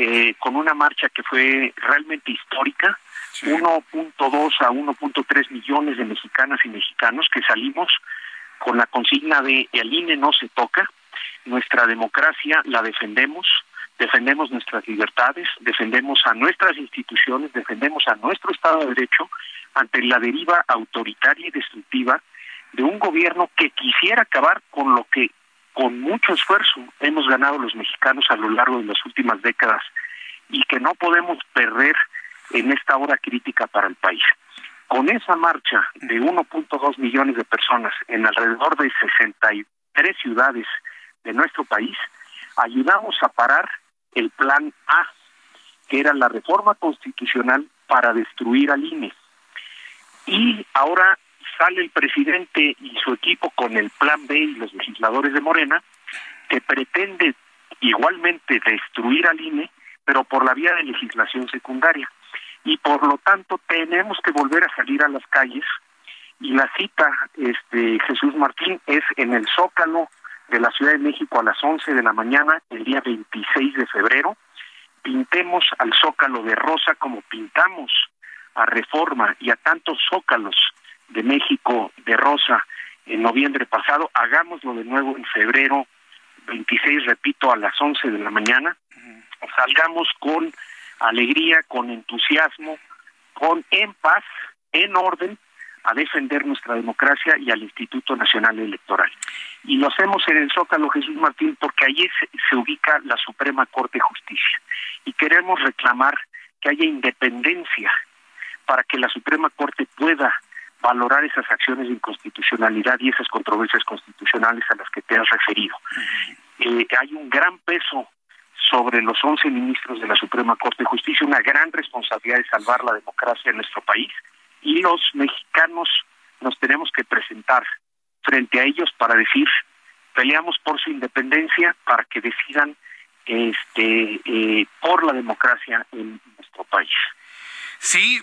eh, con una marcha que fue realmente histórica. 1.2 a 1.3 millones de mexicanas y mexicanos que salimos con la consigna de el INE no se toca, nuestra democracia la defendemos, defendemos nuestras libertades, defendemos a nuestras instituciones, defendemos a nuestro Estado de Derecho ante la deriva autoritaria y destructiva de un gobierno que quisiera acabar con lo que con mucho esfuerzo hemos ganado los mexicanos a lo largo de las últimas décadas y que no podemos perder en esta hora crítica para el país. Con esa marcha de 1.2 millones de personas en alrededor de 63 ciudades de nuestro país, ayudamos a parar el plan A, que era la reforma constitucional para destruir al INE. Y ahora sale el presidente y su equipo con el plan B y los legisladores de Morena, que pretende igualmente destruir al INE, pero por la vía de legislación secundaria. Y por lo tanto tenemos que volver a salir a las calles y la cita, este Jesús Martín, es en el Zócalo de la Ciudad de México a las 11 de la mañana, el día 26 de febrero. Pintemos al Zócalo de rosa como pintamos a Reforma y a tantos zócalos de México de Rosa en noviembre pasado, hagámoslo de nuevo en febrero 26, repito, a las 11 de la mañana, salgamos con alegría, con entusiasmo, con en paz, en orden, a defender nuestra democracia y al Instituto Nacional Electoral. Y lo hacemos en el Zócalo Jesús Martín porque allí se, se ubica la Suprema Corte de Justicia. Y queremos reclamar que haya independencia para que la Suprema Corte pueda valorar esas acciones de inconstitucionalidad y esas controversias constitucionales a las que te has referido. Eh, hay un gran peso sobre los 11 ministros de la Suprema Corte de Justicia, una gran responsabilidad de salvar la democracia en nuestro país y los mexicanos nos tenemos que presentar frente a ellos para decir peleamos por su independencia para que decidan este eh, por la democracia en nuestro país. Sí,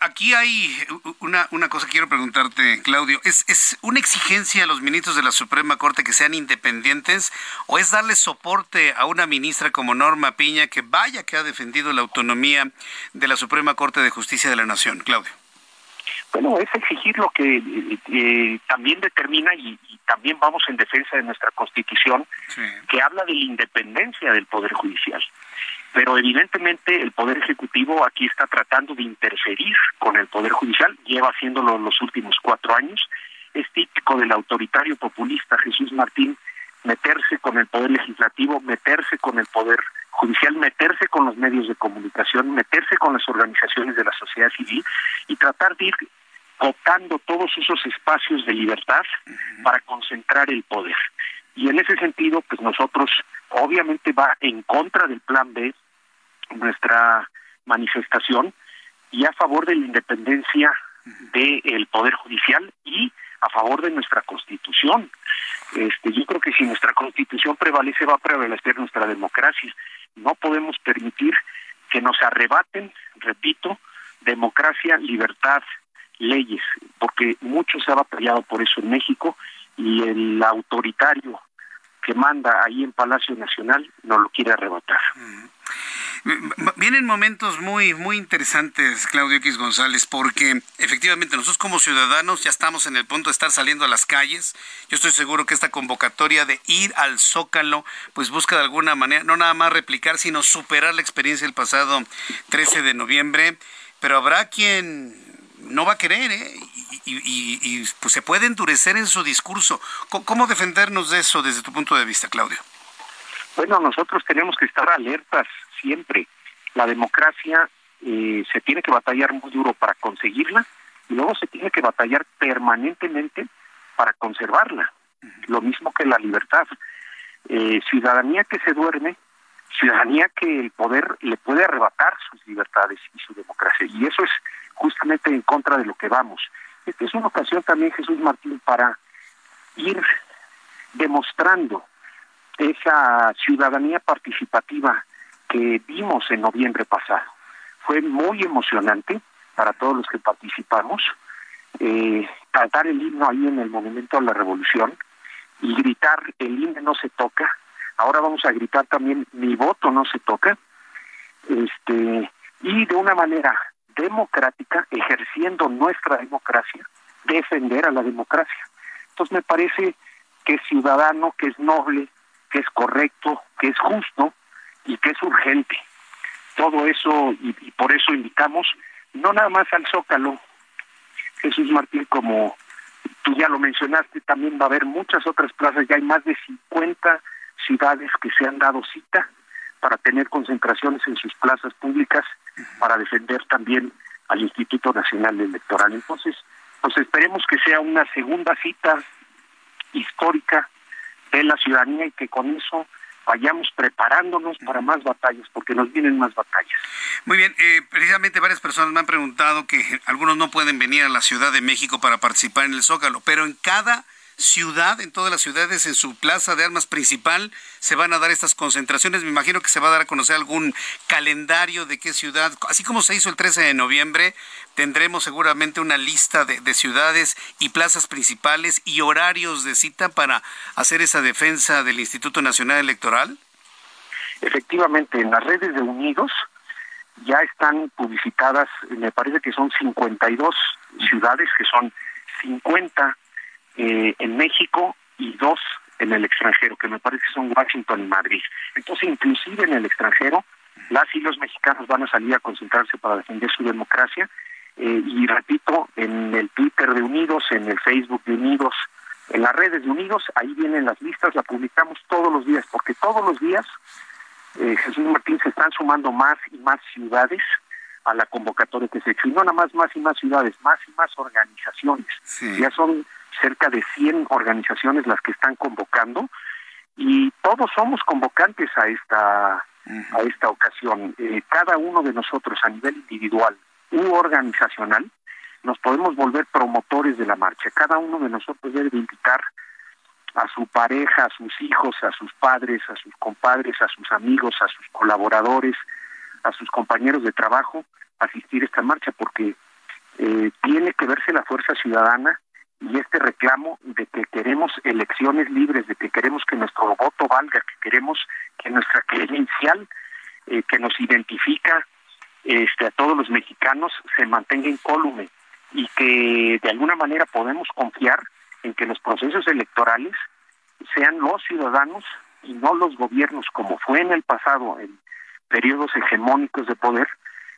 aquí hay una, una cosa que quiero preguntarte, Claudio. ¿Es, ¿Es una exigencia a los ministros de la Suprema Corte que sean independientes o es darle soporte a una ministra como Norma Piña que vaya que ha defendido la autonomía de la Suprema Corte de Justicia de la Nación? Claudio. Bueno, es exigir lo que eh, también determina y, también vamos en defensa de nuestra Constitución, que habla de la independencia del Poder Judicial. Pero evidentemente el Poder Ejecutivo aquí está tratando de interferir con el Poder Judicial, lleva haciéndolo los últimos cuatro años. Es típico del autoritario populista Jesús Martín meterse con el Poder Legislativo, meterse con el Poder Judicial, meterse con los medios de comunicación, meterse con las organizaciones de la sociedad civil y tratar de ir cooptando todos esos espacios de libertad para concentrar el poder. Y en ese sentido, pues nosotros obviamente va en contra del plan B nuestra manifestación y a favor de la independencia del poder judicial y a favor de nuestra constitución. Este, yo creo que si nuestra constitución prevalece va a prevalecer nuestra democracia. No podemos permitir que nos arrebaten, repito, democracia, libertad, leyes, porque mucho se ha batallado por eso en México y el autoritario que manda ahí en Palacio Nacional no lo quiere arrebatar. Vienen momentos muy, muy interesantes, Claudio X González, porque efectivamente nosotros como ciudadanos ya estamos en el punto de estar saliendo a las calles. Yo estoy seguro que esta convocatoria de ir al Zócalo, pues busca de alguna manera no nada más replicar, sino superar la experiencia del pasado 13 de noviembre. Pero habrá quien no va a querer, ¿eh? Y, pues se puede endurecer en su discurso. ¿Cómo defendernos de eso desde tu punto de vista, Claudio? Bueno, nosotros tenemos que estar alertas siempre. La democracia eh, se tiene que batallar muy duro para conseguirla y luego se tiene que batallar permanentemente para conservarla. Lo mismo que la libertad. Eh, ciudadanía que se duerme, ciudadanía que el poder le puede arrebatar sus libertades y su democracia. Y eso es justamente en contra de lo que vamos. Esta es una ocasión también, Jesús Martín, para ir demostrando esa ciudadanía participativa que vimos en noviembre pasado. Fue muy emocionante para todos los que participamos eh, cantar el himno ahí en el Monumento a la Revolución y gritar el himno no se toca. Ahora vamos a gritar también mi voto no se toca. Este y de una manera democrática, ejerciendo nuestra democracia, defender a la democracia. Entonces me parece que es ciudadano, que es noble, que es correcto, que es justo y que es urgente. Todo eso, y, por eso invitamos, no nada más al Zócalo, Jesús Martín, como tú ya lo mencionaste, también va a haber muchas otras plazas, ya hay más de 50 ciudades que se han dado cita para tener concentraciones en sus plazas públicas para defender también al Instituto Nacional Electoral. Entonces, pues esperemos que sea una segunda cita histórica de la ciudadanía y que con eso vayamos preparándonos para más batallas, porque nos vienen más batallas. Muy bien, eh, precisamente varias personas me han preguntado que algunos no pueden venir a la Ciudad de México para participar en el Zócalo, pero en cada ciudad, en todas las ciudades, en su plaza de armas principal, se van a dar estas concentraciones. Me imagino que se va a dar a conocer algún calendario de qué ciudad, así como se hizo el 13 de noviembre, tendremos seguramente una lista de, de ciudades y plazas principales y horarios de cita para hacer esa defensa del Instituto Nacional Electoral. Efectivamente, en las redes de Unidos ya están publicitadas, me parece que son 52 ciudades, que son 50 eh, en México y dos en el extranjero, que me parece que son Washington y Madrid. Entonces, inclusive en el extranjero, las y los mexicanos van a salir a concentrarse para defender su democracia. Eh, y repito, en el Twitter de Unidos, en el Facebook de Unidos, en las redes de Unidos, ahí vienen las listas, la publicamos todos los días, porque todos los días, eh, Jesús Martín, se están sumando más y más ciudades a la convocatoria que se ha hecho. Y no nada más, más y más ciudades, más y más organizaciones. Ya son cerca de 100 organizaciones las que están convocando y todos somos convocantes a esta a esta ocasión. Eh, cada uno de nosotros a nivel individual u organizacional nos podemos volver promotores de la marcha. Cada uno de nosotros debe invitar a su pareja, a sus hijos, a sus padres, a sus compadres, a sus amigos, a sus colaboradores, a sus compañeros de trabajo asistir a esta marcha porque eh, tiene que verse la fuerza ciudadana y este reclamo de que queremos elecciones libres, de que queremos que nuestro voto valga, que queremos que nuestra credencial eh, que nos identifica este, a todos los mexicanos se mantenga incólume y que de alguna manera podemos confiar en que los procesos electorales sean los ciudadanos y no los gobiernos, como fue en el pasado, en periodos hegemónicos de poder,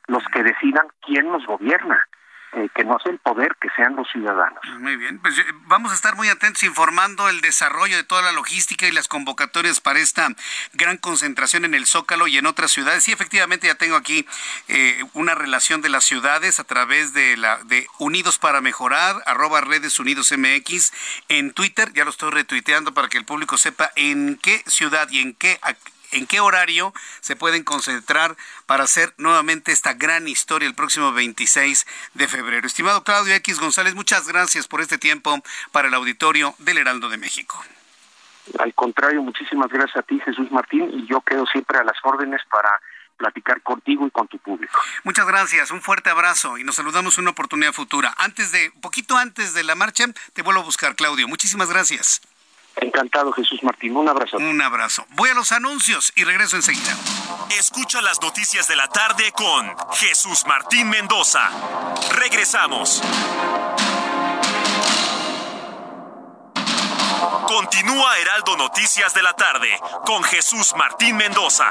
los que decidan quién nos gobierna. Eh, que no sea el poder, que sean los ciudadanos. Muy bien, pues eh, vamos a estar muy atentos informando el desarrollo de toda la logística y las convocatorias para esta gran concentración en el Zócalo y en otras ciudades. Sí, efectivamente ya tengo aquí eh, una relación de las ciudades a través de la de Unidos para Mejorar, arroba redes Unidos MX en Twitter, ya lo estoy retuiteando para que el público sepa en qué ciudad y en qué en qué horario se pueden concentrar para hacer nuevamente esta gran historia el próximo 26 de febrero. Estimado Claudio X González, muchas gracias por este tiempo para el auditorio del Heraldo de México. Al contrario, muchísimas gracias a ti, Jesús Martín, y yo quedo siempre a las órdenes para platicar contigo y con tu público. Muchas gracias, un fuerte abrazo y nos saludamos una oportunidad futura. Antes de, poquito antes de la marcha, te vuelvo a buscar, Claudio. Muchísimas gracias. Encantado, Jesús Martín. Un abrazo. Un abrazo. Voy a los anuncios y regreso enseguida. Escucha las noticias de la tarde con Jesús Martín Mendoza. Regresamos. Continúa Heraldo Noticias de la tarde con Jesús Martín Mendoza.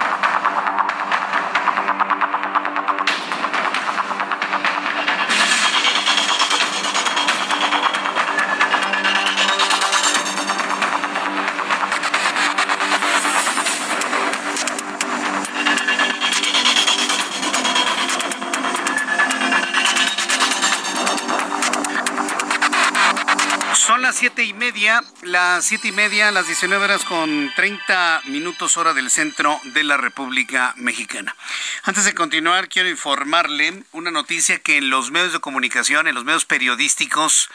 siete y media, las siete y media, las 19 horas con 30 minutos hora del centro de la República Mexicana. Antes de continuar, quiero informarle una noticia que en los medios de comunicación, en los medios periodísticos,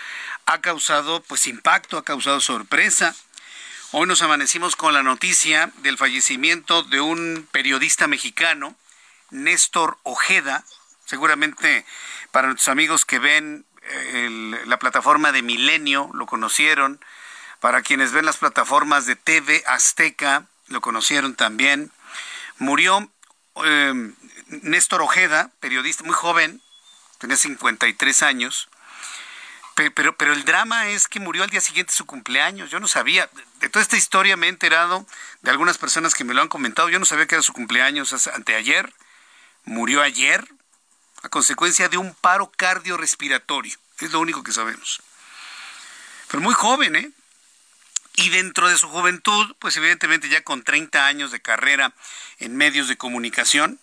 ha causado pues impacto, ha causado sorpresa. Hoy nos amanecimos con la noticia del fallecimiento de un periodista mexicano, Néstor Ojeda, seguramente para nuestros amigos que ven la plataforma de Milenio, lo conocieron. Para quienes ven las plataformas de TV Azteca, lo conocieron también. Murió em, Néstor Ojeda, periodista muy joven, tenía 53 años. Pero, pero el drama es que murió al día siguiente de su cumpleaños. Yo no sabía, de toda esta historia me he enterado de algunas personas que me lo han comentado. Yo no sabía que era su cumpleaños anteayer. Murió ayer a consecuencia de un paro cardiorrespiratorio. Es lo único que sabemos. Pero muy joven, ¿eh? Y dentro de su juventud, pues evidentemente ya con 30 años de carrera en medios de comunicación,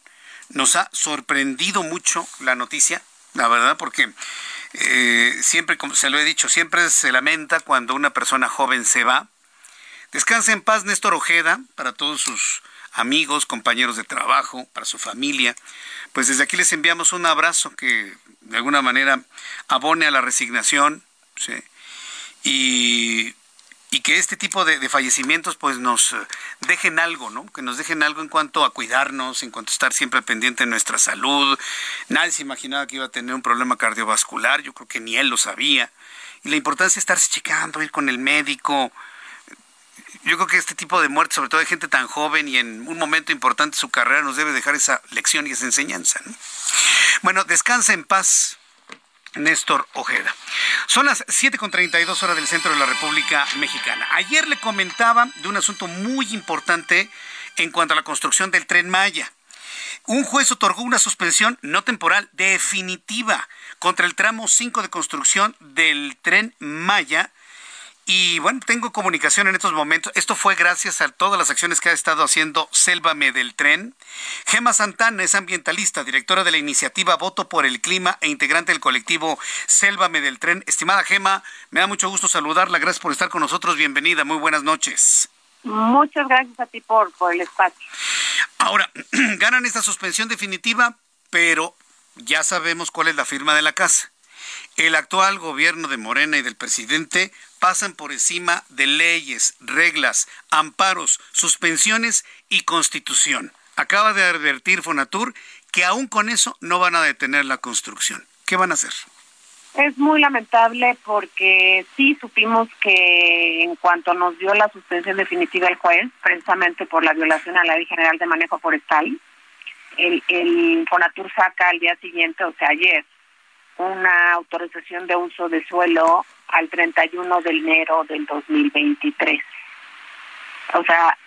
nos ha sorprendido mucho la noticia, la verdad, porque eh, siempre, como se lo he dicho, siempre se lamenta cuando una persona joven se va. Descansa en paz Néstor Ojeda, para todos sus amigos, compañeros de trabajo, para su familia. Pues desde aquí les enviamos un abrazo que de alguna manera abone a la resignación y, que este tipo de, fallecimientos pues nos eh, dejen algo, ¿no? Que nos dejen algo en cuanto a cuidarnos, en cuanto a estar siempre pendiente de nuestra salud. Nadie se imaginaba que iba a tener un problema cardiovascular, yo creo que ni él lo sabía. Y la importancia de estarse checando, ir con el médico, yo creo que este tipo de muerte, sobre todo de gente tan joven y en un momento importante de su carrera, nos debe dejar esa lección y esa enseñanza. Bueno, descansa en paz. Néstor Ojeda. Son las 7.32 horas del centro de la República Mexicana. Ayer le comentaba de un asunto muy importante en cuanto a la construcción del tren Maya. Un juez otorgó una suspensión no temporal, definitiva, contra el tramo 5 de construcción del tren Maya Y bueno, tengo comunicación en estos momentos. Esto fue gracias a todas las acciones que ha estado haciendo Sélvame del Tren. Gema Santana es ambientalista, directora de la iniciativa Voto por el Clima e integrante del colectivo Sélvame del Tren. Estimada Gema, me da mucho gusto saludarla. Gracias por estar con nosotros. Bienvenida. Muy buenas noches. Muchas gracias a ti por, por el espacio. Ahora, ganan esta suspensión definitiva, pero ya sabemos cuál es la firma de la casa. El actual gobierno de Morena y del presidente pasan por encima de leyes, reglas, amparos, suspensiones y constitución. Acaba de advertir Fonatur que aún con eso no van a detener la construcción. ¿Qué van a hacer? Es muy lamentable porque sí supimos que en cuanto nos dio la suspensión definitiva el juez, precisamente por la violación a la Ley General de Manejo Forestal, el, el Fonatur saca al día siguiente, o sea, ayer, una autorización de uso de suelo al 31 de enero del 2023. O sea,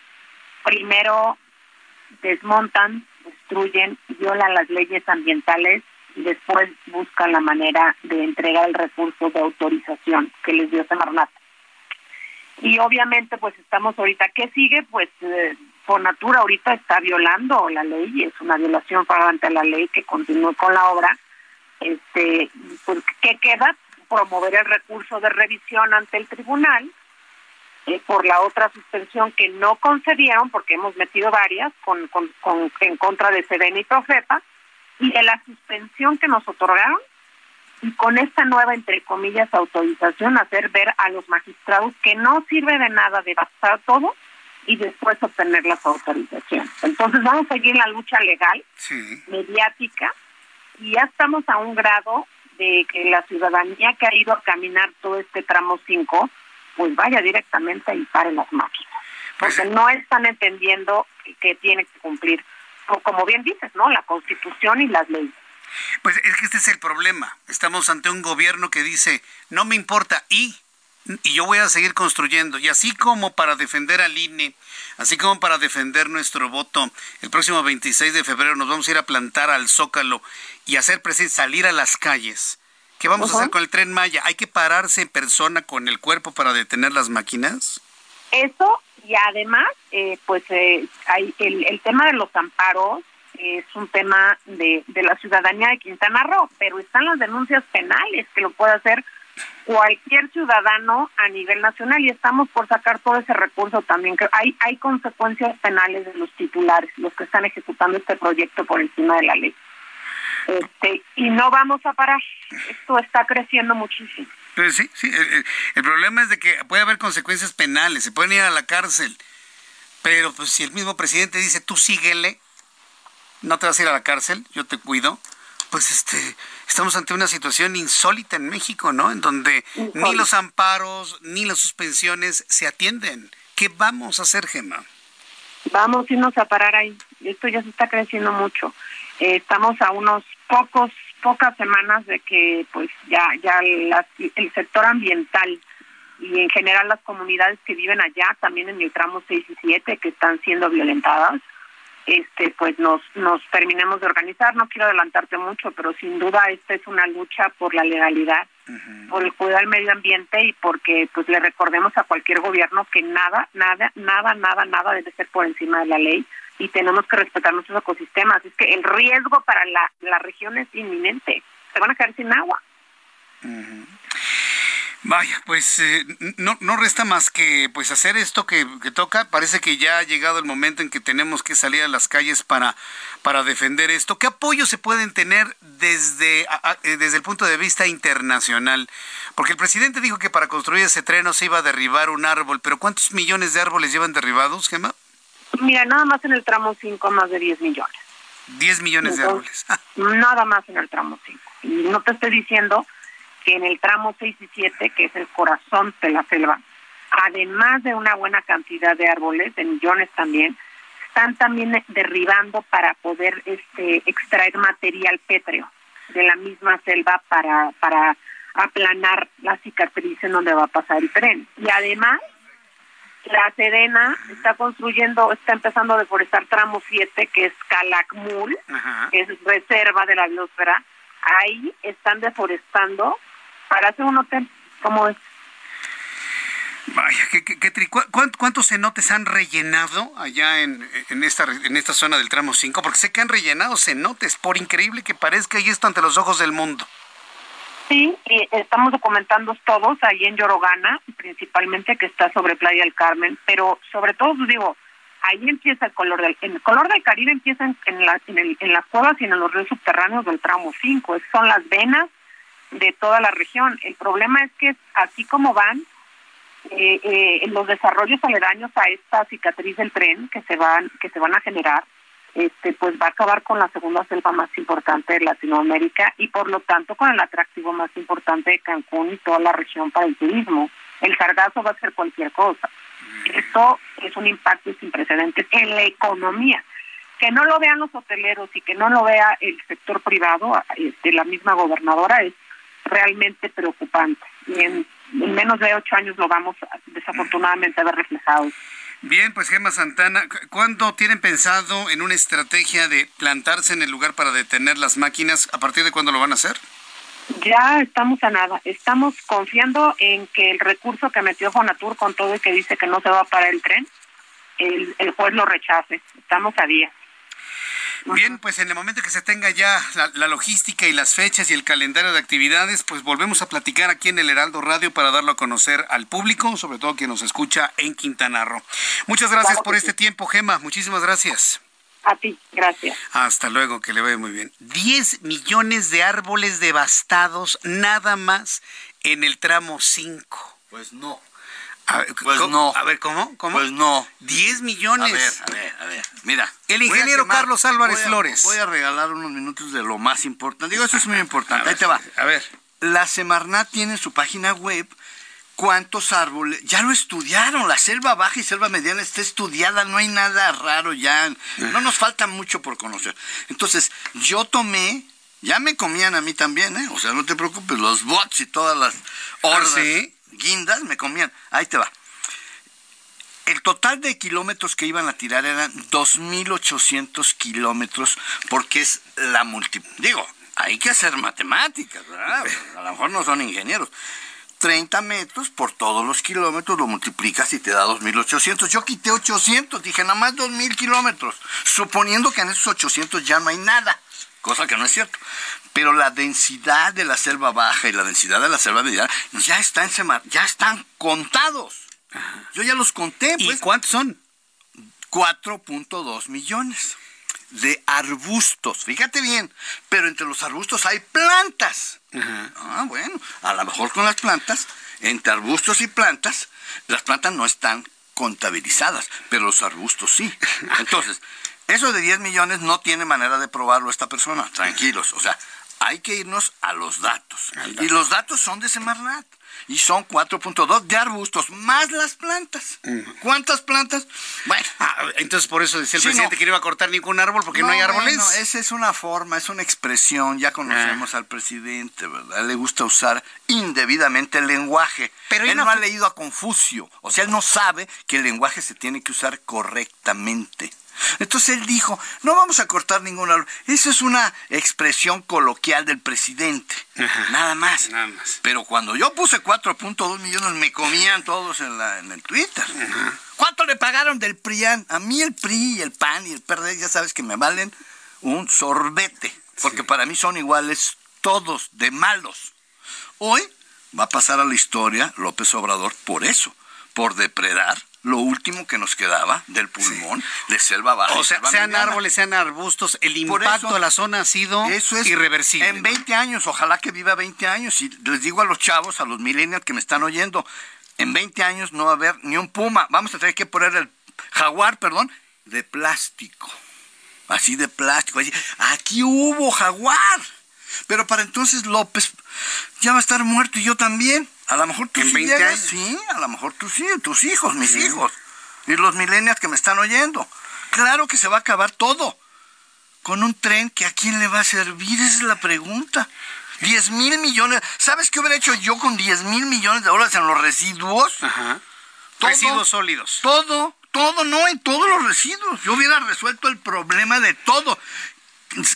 primero desmontan, destruyen, violan las leyes ambientales y después buscan la manera de entregar el recurso de autorización que les dio Semarnat. Y obviamente pues estamos ahorita, ¿qué sigue? Pues eh, por natura ahorita está violando la ley, es una violación fragante a la ley que continúe con la obra este, pues, ¿qué queda? Promover el recurso de revisión ante el tribunal eh, por la otra suspensión que no concedieron, porque hemos metido varias con, con, en contra de Sedena y Profeta, y de la suspensión que nos otorgaron, y con esta nueva, entre comillas, autorización, hacer ver a los magistrados que no sirve de nada devastar todo y después obtener las autorizaciones. Entonces vamos a seguir la lucha legal, mediática, y ya estamos a un grado de que la ciudadanía que ha ido a caminar todo este tramo 5, pues vaya directamente y pare las máquinas. Porque pues no están entendiendo que tiene que cumplir, como bien dices, ¿no? La constitución y las leyes. Pues es que este es el problema. Estamos ante un gobierno que dice, no me importa, y y yo voy a seguir construyendo. Y así como para defender al INE, así como para defender nuestro voto, el próximo 26 de febrero nos vamos a ir a plantar al Zócalo y hacer presente, salir a las calles. ¿Qué vamos a hacer con el tren Maya? ¿Hay que pararse en persona con el cuerpo para detener las máquinas? Eso, y además, eh, pues eh, hay el, el tema de los amparos es un tema de, de la ciudadanía de Quintana Roo, pero están las denuncias penales que lo puede hacer cualquier ciudadano a nivel nacional y estamos por sacar todo ese recurso también que hay hay consecuencias penales de los titulares los que están ejecutando este proyecto por encima de la ley. Este y no vamos a parar esto está creciendo muchísimo. Pues sí sí el, problema es de que puede haber consecuencias penales se pueden ir a la cárcel pero pues si el mismo presidente dice tú síguele no te vas a ir a la cárcel yo te cuido pues este estamos ante una situación insólita en México, ¿no? En donde ni los amparos ni las suspensiones se atienden. ¿Qué vamos a hacer, Gemma? Vamos a irnos a parar ahí. Esto ya se está creciendo mucho. Eh, estamos a unos pocos pocas semanas de que pues ya ya el sector ambiental y en general las comunidades que viven allá, también en el tramo 6 y 7, que están siendo violentadas, este pues nos nos terminemos de organizar. No quiero adelantarte mucho pero sin duda esta es una lucha por la legalidad por el cuidado del medio ambiente y porque pues le recordemos a cualquier gobierno que nada nada nada nada nada debe ser por encima de la ley y tenemos que respetar nuestros ecosistemas. Es que el riesgo para la, la región es inminente. Se van a quedar sin agua Vaya, pues eh, no, no resta más que pues hacer esto que, toca. Parece que ya ha llegado el momento en que tenemos que salir a las calles para, para defender esto. ¿Qué apoyo se pueden tener desde, eh, desde el punto de vista internacional? Porque el presidente dijo que para construir ese tren no se iba a derribar un árbol, pero ¿cuántos millones de árboles llevan derribados, Gemma? Mira, nada más en el tramo 5 más de 10 millones. 10 millones de árboles. nada más en el tramo 5. Y no te estoy diciendo que en el tramo 6 y 7, que es el corazón de la selva, además de una buena cantidad de árboles, de millones también, están también derribando para poder este extraer material pétreo de la misma selva para para aplanar la cicatriz en donde va a pasar el tren. Y además, la Sedena está construyendo, está empezando a deforestar tramo 7, que es Calakmul, que es reserva de la biosfera. Ahí están deforestando para hacer un hotel. como es? Vaya, ¿qué, qué, cuántos cenotes han rellenado allá en, en, esta, en esta zona del tramo 5? Porque sé que han rellenado cenotes, por increíble que parezca, y esto ante los ojos del mundo. Sí, estamos documentando todos ahí en Yorogana, principalmente que está sobre Playa del Carmen, pero sobre todo, pues, digo, ahí empieza el color del el color del Caribe empieza en, en, la, en, en las cuevas y en los ríos subterráneos del tramo 5, son las venas de toda la región. El problema es que así como van, eh, eh, los desarrollos aledaños a esta cicatriz del tren que se van que se van a generar este pues va a acabar con la segunda selva más importante de Latinoamérica y por lo tanto con el atractivo más importante de Cancún y toda la región para el turismo. El sargazo va a ser cualquier cosa. Esto es un impacto sin precedentes en la economía. Que no lo vean los hoteleros y que no lo vea el sector privado de este, la misma gobernadora es realmente preocupante y en en menos de ocho años lo vamos desafortunadamente a ver reflejado. Bien, pues Gemma Santana, ¿cuándo tienen pensado en una estrategia de plantarse en el lugar para detener las máquinas? ¿A partir de cuándo lo van a hacer? Ya estamos a nada. Estamos confiando en que el recurso que metió Fonatur con todo y que dice que no se va a parar el tren, el, el juez lo rechace. Estamos a día. Bien, pues en el momento que se tenga ya la, logística y las fechas y el calendario de actividades, pues volvemos a platicar aquí en el Heraldo Radio para darlo a conocer al público, sobre todo quien nos escucha en Quintana Roo. Muchas gracias por este tiempo, Gema. Muchísimas gracias. A ti, gracias. Hasta luego, que le vaya muy bien. 10 millones de árboles devastados nada más en el tramo 5. Pues no. A ver, pues no. A ver, ¿cómo? ¿Cómo? Pues no. 10 millones. A ver, a ver, a ver. Mira. El ingeniero Carlos Álvarez Flores. Voy a regalar unos minutos de lo más importante. Digo, eso es muy importante. Ahí te va. A ver. La Semarnat tiene en su página web cuántos árboles. Ya lo estudiaron. La selva baja y selva mediana está estudiada. No hay nada raro ya. No nos falta mucho por conocer. Entonces, yo tomé ya me comían a mí también, ¿eh? O sea, no te preocupes, los bots y todas las hordas. ¿Sí? Guindas me comían. Ahí te va. El total de kilómetros que iban a tirar eran 2.800 kilómetros porque es la multi... Digo, hay que hacer matemáticas, ¿verdad? A lo mejor no son ingenieros. 30 metros por todos los kilómetros, lo multiplicas y te da 2.800. Yo quité 800, dije nada más 2.000 kilómetros, suponiendo que en esos 800 ya no hay nada, cosa que no es cierto pero la densidad de la selva baja y la densidad de la selva mediana ya están, ya están contados. Yo ya los conté. Pues. ¿Y cuántos son? 4.2 millones de arbustos. Fíjate bien, pero entre los arbustos hay plantas. Ah, bueno, a lo mejor con las plantas, entre arbustos y plantas, las plantas no están contabilizadas, pero los arbustos sí. Entonces, eso de 10 millones no tiene manera de probarlo esta persona, tranquilos. O sea, hay que irnos a los datos. Y los datos son de Semarnat. Y son 4.2 de arbustos, más las plantas. ¿Cuántas plantas? Bueno. Ah, entonces por eso decía el presidente que no iba a cortar ningún árbol porque no, hay árboles. No, esa es una forma, es una expresión. Ya conocemos ah. al presidente, ¿verdad? Le gusta usar indebidamente el lenguaje. Pero él no ha leído a Confucio. O sea, él no sabe que el lenguaje se tiene que usar correctamente. Entonces él dijo, no vamos a cortar ningún árbol. Eso es una expresión coloquial del presidente. Nada más. Nada más. Pero cuando yo puse 4.2 millones, me comían todos en, la, en el Twitter. ¿Cuánto le pagaron del PRIAN? A mí el PRI y el PAN y el PRD, ya sabes que me valen un sorbete. Porque para mí son iguales todos de malos. Hoy va a pasar a la historia López Obrador por eso, por depredar lo último que nos quedaba del pulmón de selva baja. O sea, sean árboles, sean arbustos, el impacto de la zona ha sido eso es irreversible. En 20 años, ojalá que viva 20 años, y les digo a los chavos, a los millennials que me están oyendo, en 20 años no va a haber ni un puma, vamos a tener que poner el jaguar, perdón, de plástico. Así de plástico. Aquí hubo jaguar. Pero para entonces López ya va a estar muerto y yo también. A lo mejor tú sí 20 años? sí, a lo mejor tú sí, tus hijos, mis hijos. Y los millennials que me están oyendo. Claro que se va a acabar todo. Con un tren que a quién le va a servir, esa es la pregunta. 10 mil millones. ¿Sabes qué hubiera hecho yo con 10 mil millones de dólares en los residuos? Ajá. residuos sólidos. Todo, todo, no, en todos los residuos. Yo hubiera resuelto el problema de todo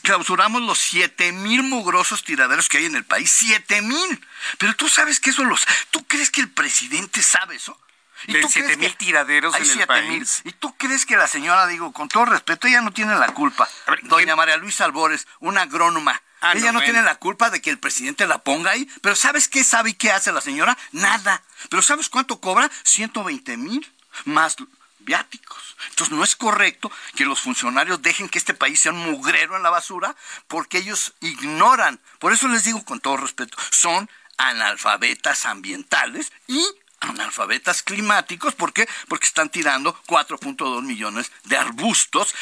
clausuramos los siete mil mugrosos tiraderos que hay en el país. ¡Siete mil! Pero tú sabes que eso los... ¿Tú crees que el presidente sabe eso? ¿Y de 7 mil tiraderos en el país. ¿Y tú crees que la señora, digo, con todo respeto, ella no tiene la culpa? Doña María Luisa Albores, una agrónoma. Ah, ella no, tiene la culpa de que el presidente la ponga ahí. Pero ¿sabes qué sabe y qué hace la señora? Nada. Pero ¿sabes cuánto cobra? 120 mil más viáticos. Entonces no es correcto que los funcionarios dejen que este país sea un mugrero en la basura porque ellos ignoran. Por eso les digo con todo respeto, son analfabetas ambientales y analfabetas climáticos. ¿Por qué? Porque están tirando 4.2 millones de arbustos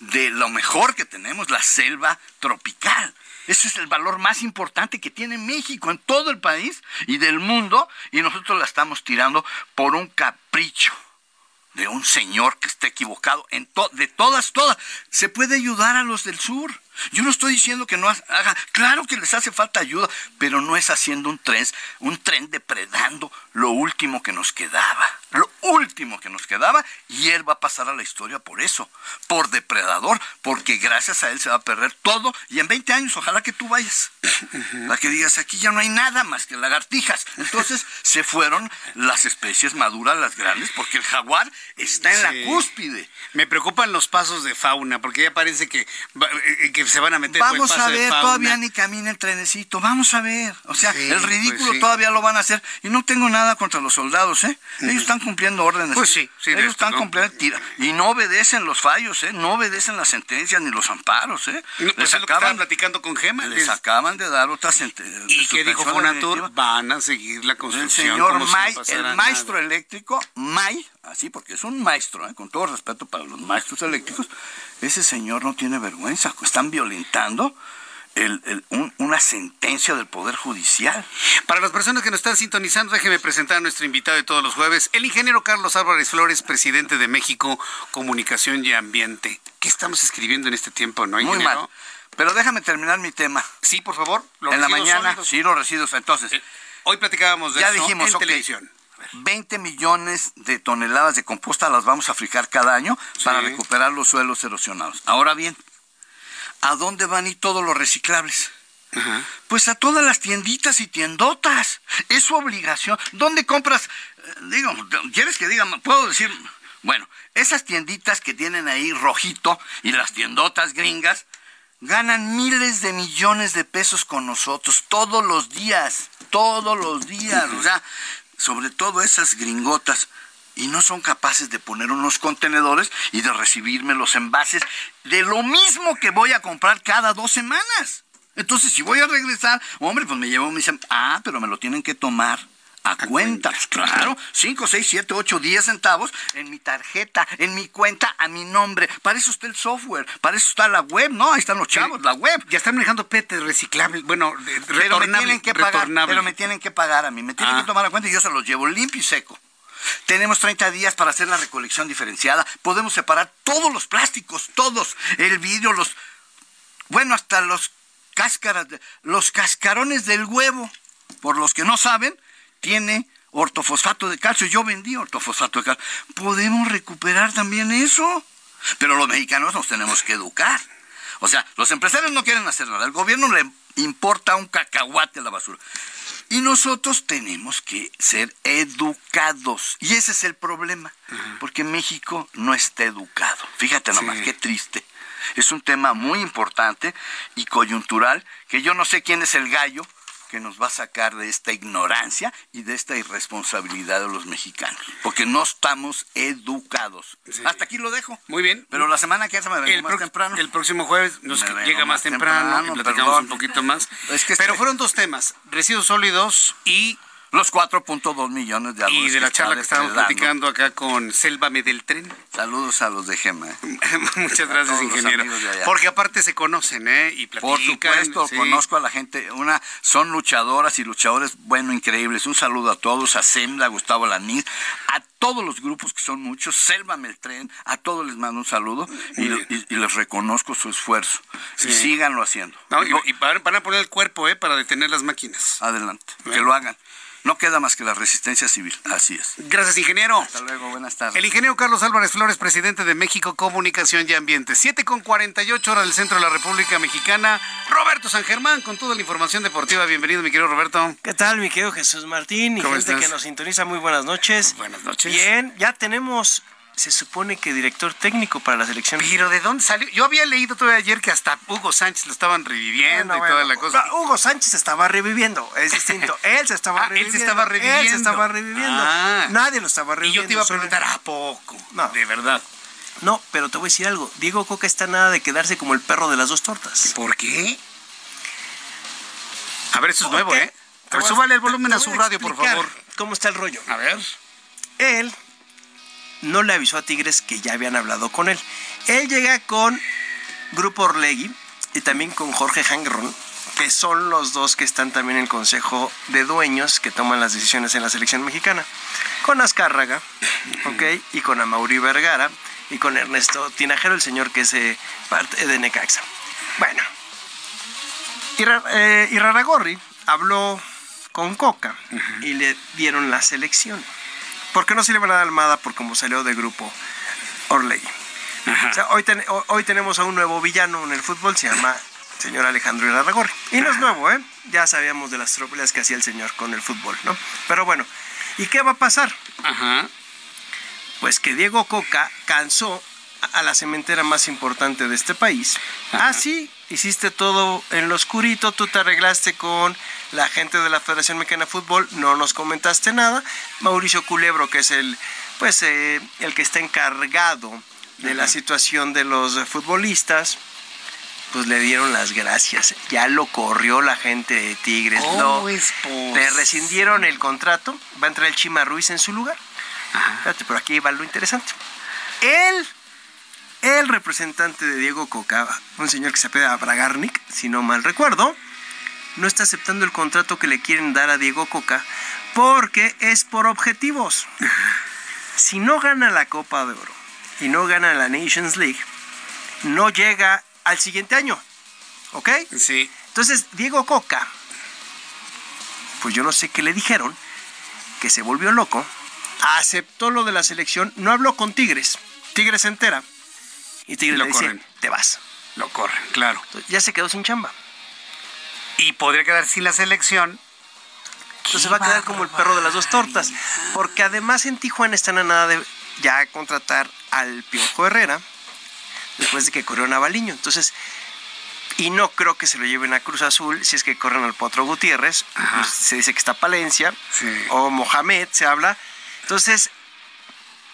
de lo mejor que tenemos, la selva tropical. Ese es el valor más importante que tiene México en todo el país y del mundo y nosotros la estamos tirando por un capricho de un señor que está equivocado en de todas, todas. Se puede ayudar a los del sur. Yo no estoy diciendo que no haga, claro que les hace falta ayuda, pero no es haciendo un tren, un tren depredando lo último que nos quedaba, lo último que nos quedaba, y él va a pasar a la historia por eso, por depredador, porque gracias a él se va a perder todo, y en 20 años ojalá que tú vayas, para que digas, aquí ya no hay nada más que lagartijas. Entonces se fueron las especies maduras, las grandes, porque el jaguar está en la cúspide. Me preocupan los pasos de fauna, porque ya parece que, eh, que se van a meter Vamos a ver, todavía ni camina el trenecito, vamos a ver. O sea, el pues ridículo todavía lo van a hacer. Y no tengo nada contra los soldados, ¿eh? Ellos están cumpliendo órdenes. Pues sí, sí Ellos están cumpliendo y no obedecen los fallos, ¿eh? No obedecen las sentencias ni los amparos, ¿eh? les pues acaban platicando con Gema. Les, acaban de dar otra sentencia. ¿Y qué dijo Fonatur? Van a seguir la construcción. El señor May, el maestro eléctrico, May, así porque es un maestro, ¿eh? con todo respeto para los maestros eléctricos, ese señor no tiene vergüenza, están violentando una sentencia del Poder Judicial. Para las personas que nos están sintonizando, déjeme presentar a nuestro invitado de todos los jueves, el ingeniero Carlos Álvarez Flores, presidente de México Comunicación y Ambiente. ¿Qué estamos escribiendo en este tiempo, no, ingeniero? Muy mal. Pero déjame terminar mi tema. Sí, por favor. en la mañana, sí, los residuos. Entonces, eh, hoy platicábamos de ya dijimos, en televisión. 20 millones de toneladas de composta las vamos a frijar cada año para recuperar los suelos erosionados. Ahora bien, ¿a dónde van y todos los reciclables? Pues a todas las tienditas y tiendotas. Es su obligación. ¿Dónde compras? Eh, digo, ¿quieres que diga? Puedo decir, bueno, esas tienditas que tienen ahí rojito y las tiendotas gringas ganan miles de millones de pesos con nosotros todos los días, todos los días. O sea, sobre todo esas gringotas, y no son capaces de poner unos contenedores y de recibirme los envases de lo mismo que voy a comprar cada dos semanas. Entonces, si voy a regresar, hombre, pues me llevo, me dicen, ah, pero me lo tienen que tomar a, cuenta. Claro, 5, 6, 7, 8, 10 centavos en mi tarjeta, en mi cuenta, a mi nombre. Para eso está el software, para eso está la web, ¿no? Ahí están los chavos, la web. Ya están manejando PET reciclables, bueno, pero me tienen que pagar, pero me tienen que pagar a mí, me tienen que ah. tomar a cuenta y yo se los llevo limpio y seco. Tenemos 30 días para hacer la recolección diferenciada. Podemos separar todos los plásticos, todos, el vidrio, los bueno, hasta los cáscaras, los cascarones del huevo. Por los que no saben, tiene ortofosfato de calcio. Yo vendí ortofosfato de calcio. Podemos recuperar también eso. Pero los mexicanos nos tenemos que educar. O sea, los empresarios no quieren hacer nada. El gobierno le importa un cacahuate a la basura. Y nosotros tenemos que ser educados. Y ese es el problema. Porque México no está educado. Fíjate nomás, qué triste. Es un tema muy importante y coyuntural que yo no sé quién es el gallo que nos va a sacar de esta ignorancia y de esta irresponsabilidad de los mexicanos, porque no estamos educados. Hasta aquí lo dejo. Muy bien. Pero la semana que viene me vengo más temprano. El próximo jueves nos llega más, temprano, y platicamos un poquito más. Pero fueron dos temas, residuos sólidos y los 4.2 millones de árboles. Y de la charla que estábamos platicando acá con Sélvame del Tren. Saludos a los de Gema. Muchas gracias, ingeniero. Porque aparte se conocen, ¿eh? Y platican. Por supuesto, conozco a la gente. Una, son luchadoras y luchadores, bueno, increíbles. Un saludo a todos, a Sembla, a Gustavo Lanís, a todos los grupos que son muchos, Sélvame el Tren, a todos les mando un saludo y, les reconozco su esfuerzo. Y síganlo haciendo. y, van a poner el cuerpo, ¿eh? Para detener las máquinas. Adelante, que lo hagan. No queda más que la resistencia civil. Así es. Gracias, ingeniero. Hasta luego, buenas tardes. El ingeniero Carlos Álvarez Flores, presidente de México Comunicación y Ambiente. 7 con 48 horas del centro de la República Mexicana. Roberto San Germán con toda la información deportiva. Bienvenido, mi querido Roberto. ¿Qué tal, mi querido Jesús Martín? Y gente que nos sintoniza, muy buenas noches. Buenas noches. Bien, ya tenemos se supone que director técnico para la selección. Pero ¿de dónde salió? Yo había leído todavía ayer que hasta Hugo Sánchez lo estaban reviviendo y toda la cosa. Hugo Sánchez estaba reviviendo, es distinto. Él se estaba ah, reviviendo. Él se estaba reviviendo. Él se estaba reviviendo. Ah. Nadie lo estaba reviviendo. Y yo te iba a preguntar, ¿a poco? No. De verdad. No, pero te voy a decir algo. Diego Coca está nada de quedarse como el perro de las dos tortas. ¿Por qué? A ver, eso es nuevo, ¿eh? Pero súbale el volumen a su radio, por favor. ¿Cómo está el rollo? A ver. Él no le avisó a Tigres que ya habían hablado con él. Él llega con Grupo Orlegui y también con Jorge Hangron, que son los dos que están también en el Consejo de Dueños que toman las decisiones en la selección mexicana. Con Azcárraga, ¿ok? Y con Amaury Vergara y con Ernesto Tinajero, el señor que es eh, parte de Necaxa. Bueno, y, Raragorri habló con Coca y le dieron la selección. ¿Por qué no se le van a dar Almada por cómo salió de grupo Orley? hoy, hoy tenemos a un nuevo villano en el fútbol, se llama señor Alejandro Irarragorri. Y no es nuevo, ¿eh? Ya sabíamos de las tropelías que hacía el señor con el fútbol, ¿no? Pero bueno, ¿y qué va a pasar? Ajá. Pues que Diego Coca cansó a la cementera más importante de este país. Ah, sí, hiciste todo en lo oscurito, tú te arreglaste con la gente de la Federación Mexicana de Fútbol, no nos comentaste nada. Mauricio Culebro, que es el, pues, eh, el que está encargado de la situación de los futbolistas, pues le dieron las gracias. Ya lo corrió la gente de Tigres. Oh, le rescindieron el contrato. Va a entrar el Chima Ruiz en su lugar. Espérate, pero aquí va lo interesante. Él el representante de Diego Coca, un señor que se apela Bragarnik, si no mal recuerdo, no está aceptando el contrato que le quieren dar a Diego Coca porque es por objetivos. Si no gana la Copa de Oro y no gana la Nations League, no llega al siguiente año. ¿Ok? Sí. Entonces, Diego Coca, pues yo no sé qué le dijeron, que se volvió loco, aceptó lo de la selección, no habló con Tigres. Tigres se entera y Tigres lo le dice, te vas. Lo corren, claro. ya se quedó sin chamba. Y podría quedar sin la selección. Entonces va a quedar como el perro de las dos tortas. Porque además en Tijuana están a nada de ya contratar al Piojo Herrera después de que corrió Navaliño. Entonces, y no creo que se lo lleven a Cruz Azul si es que corren al Potro Gutiérrez. Pues, se dice que está Palencia o Mohamed, se habla. Entonces,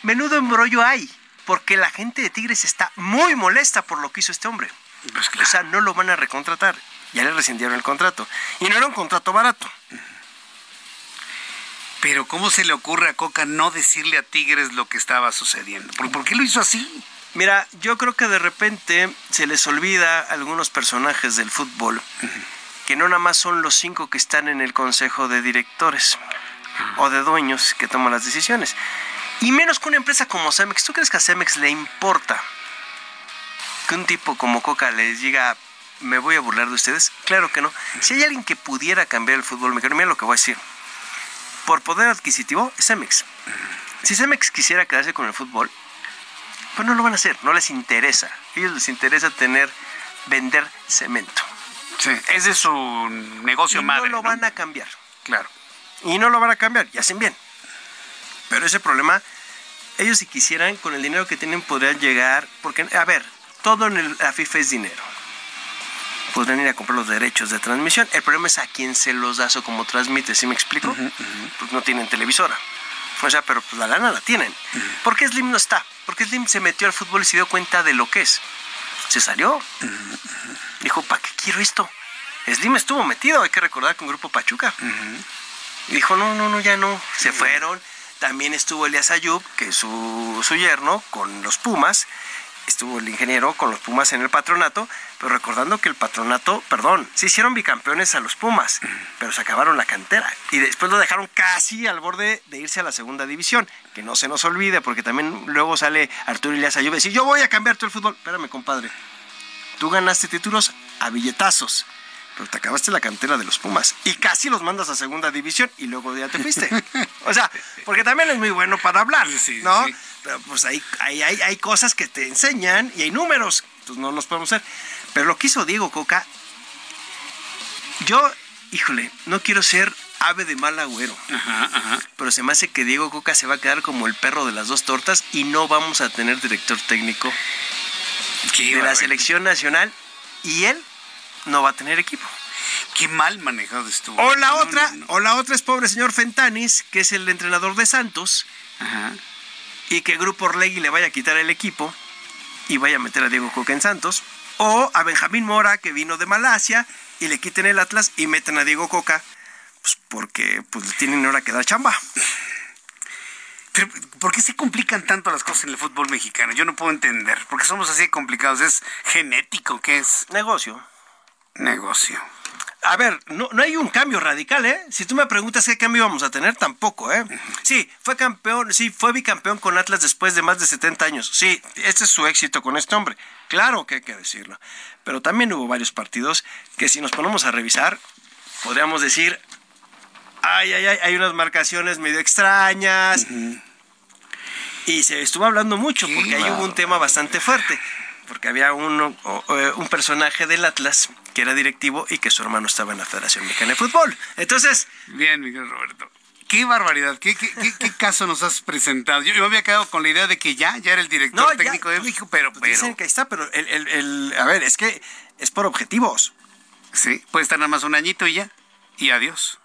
menudo embrollo hay porque la gente de Tigres está muy molesta por lo que hizo este hombre. Pues o sea, no lo van a recontratar. Ya le rescindieron el contrato. Y no era un contrato barato. Pero ¿cómo se le ocurre a Coca no decirle a Tigres lo que estaba sucediendo? ¿Por, qué lo hizo así? Mira, yo creo que de repente se les olvida a algunos personajes del fútbol que no nada más son los cinco que están en el consejo de directores o de dueños que toman las decisiones. Y menos que una empresa como Cemex. ¿Tú crees que a Cemex le importa que un tipo como Coca les diga, me voy a burlar de ustedes? Claro que no. Si hay alguien que pudiera cambiar el fútbol mexicano, mira lo que voy a decir. Por poder adquisitivo, es Cemex. Si Cemex quisiera quedarse con el fútbol, pues no lo van a hacer, no les interesa. A ellos les interesa tener, vender cemento. Sí, ese es su negocio y madre. No lo van a cambiar. Claro. Y no lo van a cambiar, y hacen bien. Pero ese problema, ellos si quisieran, con el dinero que tienen, podrían llegar, porque, a ver, todo en la FIFA es dinero. Podrían ir a comprar los derechos de transmisión. El problema es a quién se los da o cómo transmite, ¿sí me explico? Pues no tienen televisora. O sea, pero pues la lana la tienen. ¿Por qué Slim no está? Porque Slim se metió al fútbol y se dio cuenta de lo que es. Se salió. Dijo, ¿para qué quiero esto? Slim estuvo metido, hay que recordar, con Grupo Pachuca. Dijo, no, no, no, ya no. Se fueron también estuvo Elias Ayub, que es su, su yerno, con los Pumas. Estuvo el ingeniero con los Pumas en el patronato, pero recordando que el patronato, perdón, se hicieron bicampeones a los Pumas, pero se acabaron la cantera. Y después lo dejaron casi al borde de irse a la segunda división. Que no se nos olvide, porque también luego sale Arturo Elias Ayub y dice, yo voy a cambiar todo el fútbol. Espérame, compadre. Tú ganaste títulos a billetazos pero te acabaste la cantera de los Pumas y casi los mandas a segunda división y luego ya te fuiste. o sea, porque también es muy bueno para hablar, ¿no? Pero pues hay, hay, hay, hay, cosas que te enseñan y hay números, pues no los podemos hacer. Pero lo que hizo Diego Coca, yo, híjole, no quiero ser ave de mal agüero. Pero se me hace que Diego Coca se va a quedar como el perro de las dos tortas y no vamos a tener director técnico de la selección nacional y él no va a tener equipo. Qué mal manejado estuvo. O la otra, o la otra es pobre señor Fentanis, que es el entrenador de Santos, y que Grupo Orlegui le vaya a quitar el equipo y vaya a meter a Diego Coca en Santos. O a Benjamín Mora, que vino de Malasia, y le quiten el Atlas y meten a Diego Coca, pues porque pues tienen ahora que dar chamba. ¿por qué se complican tanto las cosas en el fútbol mexicano? Yo no puedo entender. ¿Por qué somos así complicados? ¿Es genético? ¿Qué es? Negocio. Negocio. A ver, no, no hay un cambio radical, ¿eh? Si tú me preguntas qué cambio vamos a tener, tampoco, ¿eh? Sí, fue campeón, sí, fue bicampeón con Atlas después de más de 70 años. Sí, este es su éxito con este hombre. Claro que hay que decirlo. Pero también hubo varios partidos que si nos ponemos a revisar, podríamos decir, ay, ay, ay, hay unas marcaciones medio extrañas. Y se estuvo hablando mucho porque ahí hubo un tema bastante fuerte. Porque había uno, eh, un personaje del Atlas que era directivo y que su hermano estaba en la Federación Mexicana de Fútbol. Entonces. Bien, Miguel Roberto. Qué barbaridad, qué, qué, qué, caso nos has presentado. Yo, me había quedado con la idea de que ya, ya era el director técnico de México, pero, pues Dicen que ahí está, pero el, el, el, a ver, es que es por objetivos. Sí, puede estar nada más un añito y ya. Y adiós.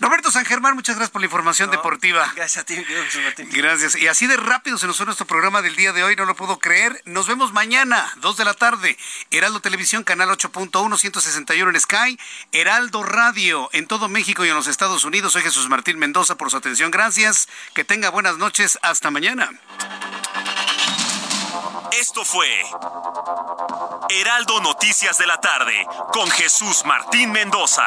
Roberto San Germán, muchas gracias por la información deportiva. Gracias a ti, Martín. Gracias. Y así de rápido se nos fue nuestro programa del día de hoy, no lo puedo creer. Nos vemos mañana, 2 de la tarde. Heraldo Televisión, canal 8.1, 161 en Sky. Heraldo Radio en todo México y en los Estados Unidos. Soy Jesús Martín Mendoza por su atención. Gracias. Que tenga buenas noches. Hasta mañana. Esto fue Heraldo Noticias de la tarde con Jesús Martín Mendoza.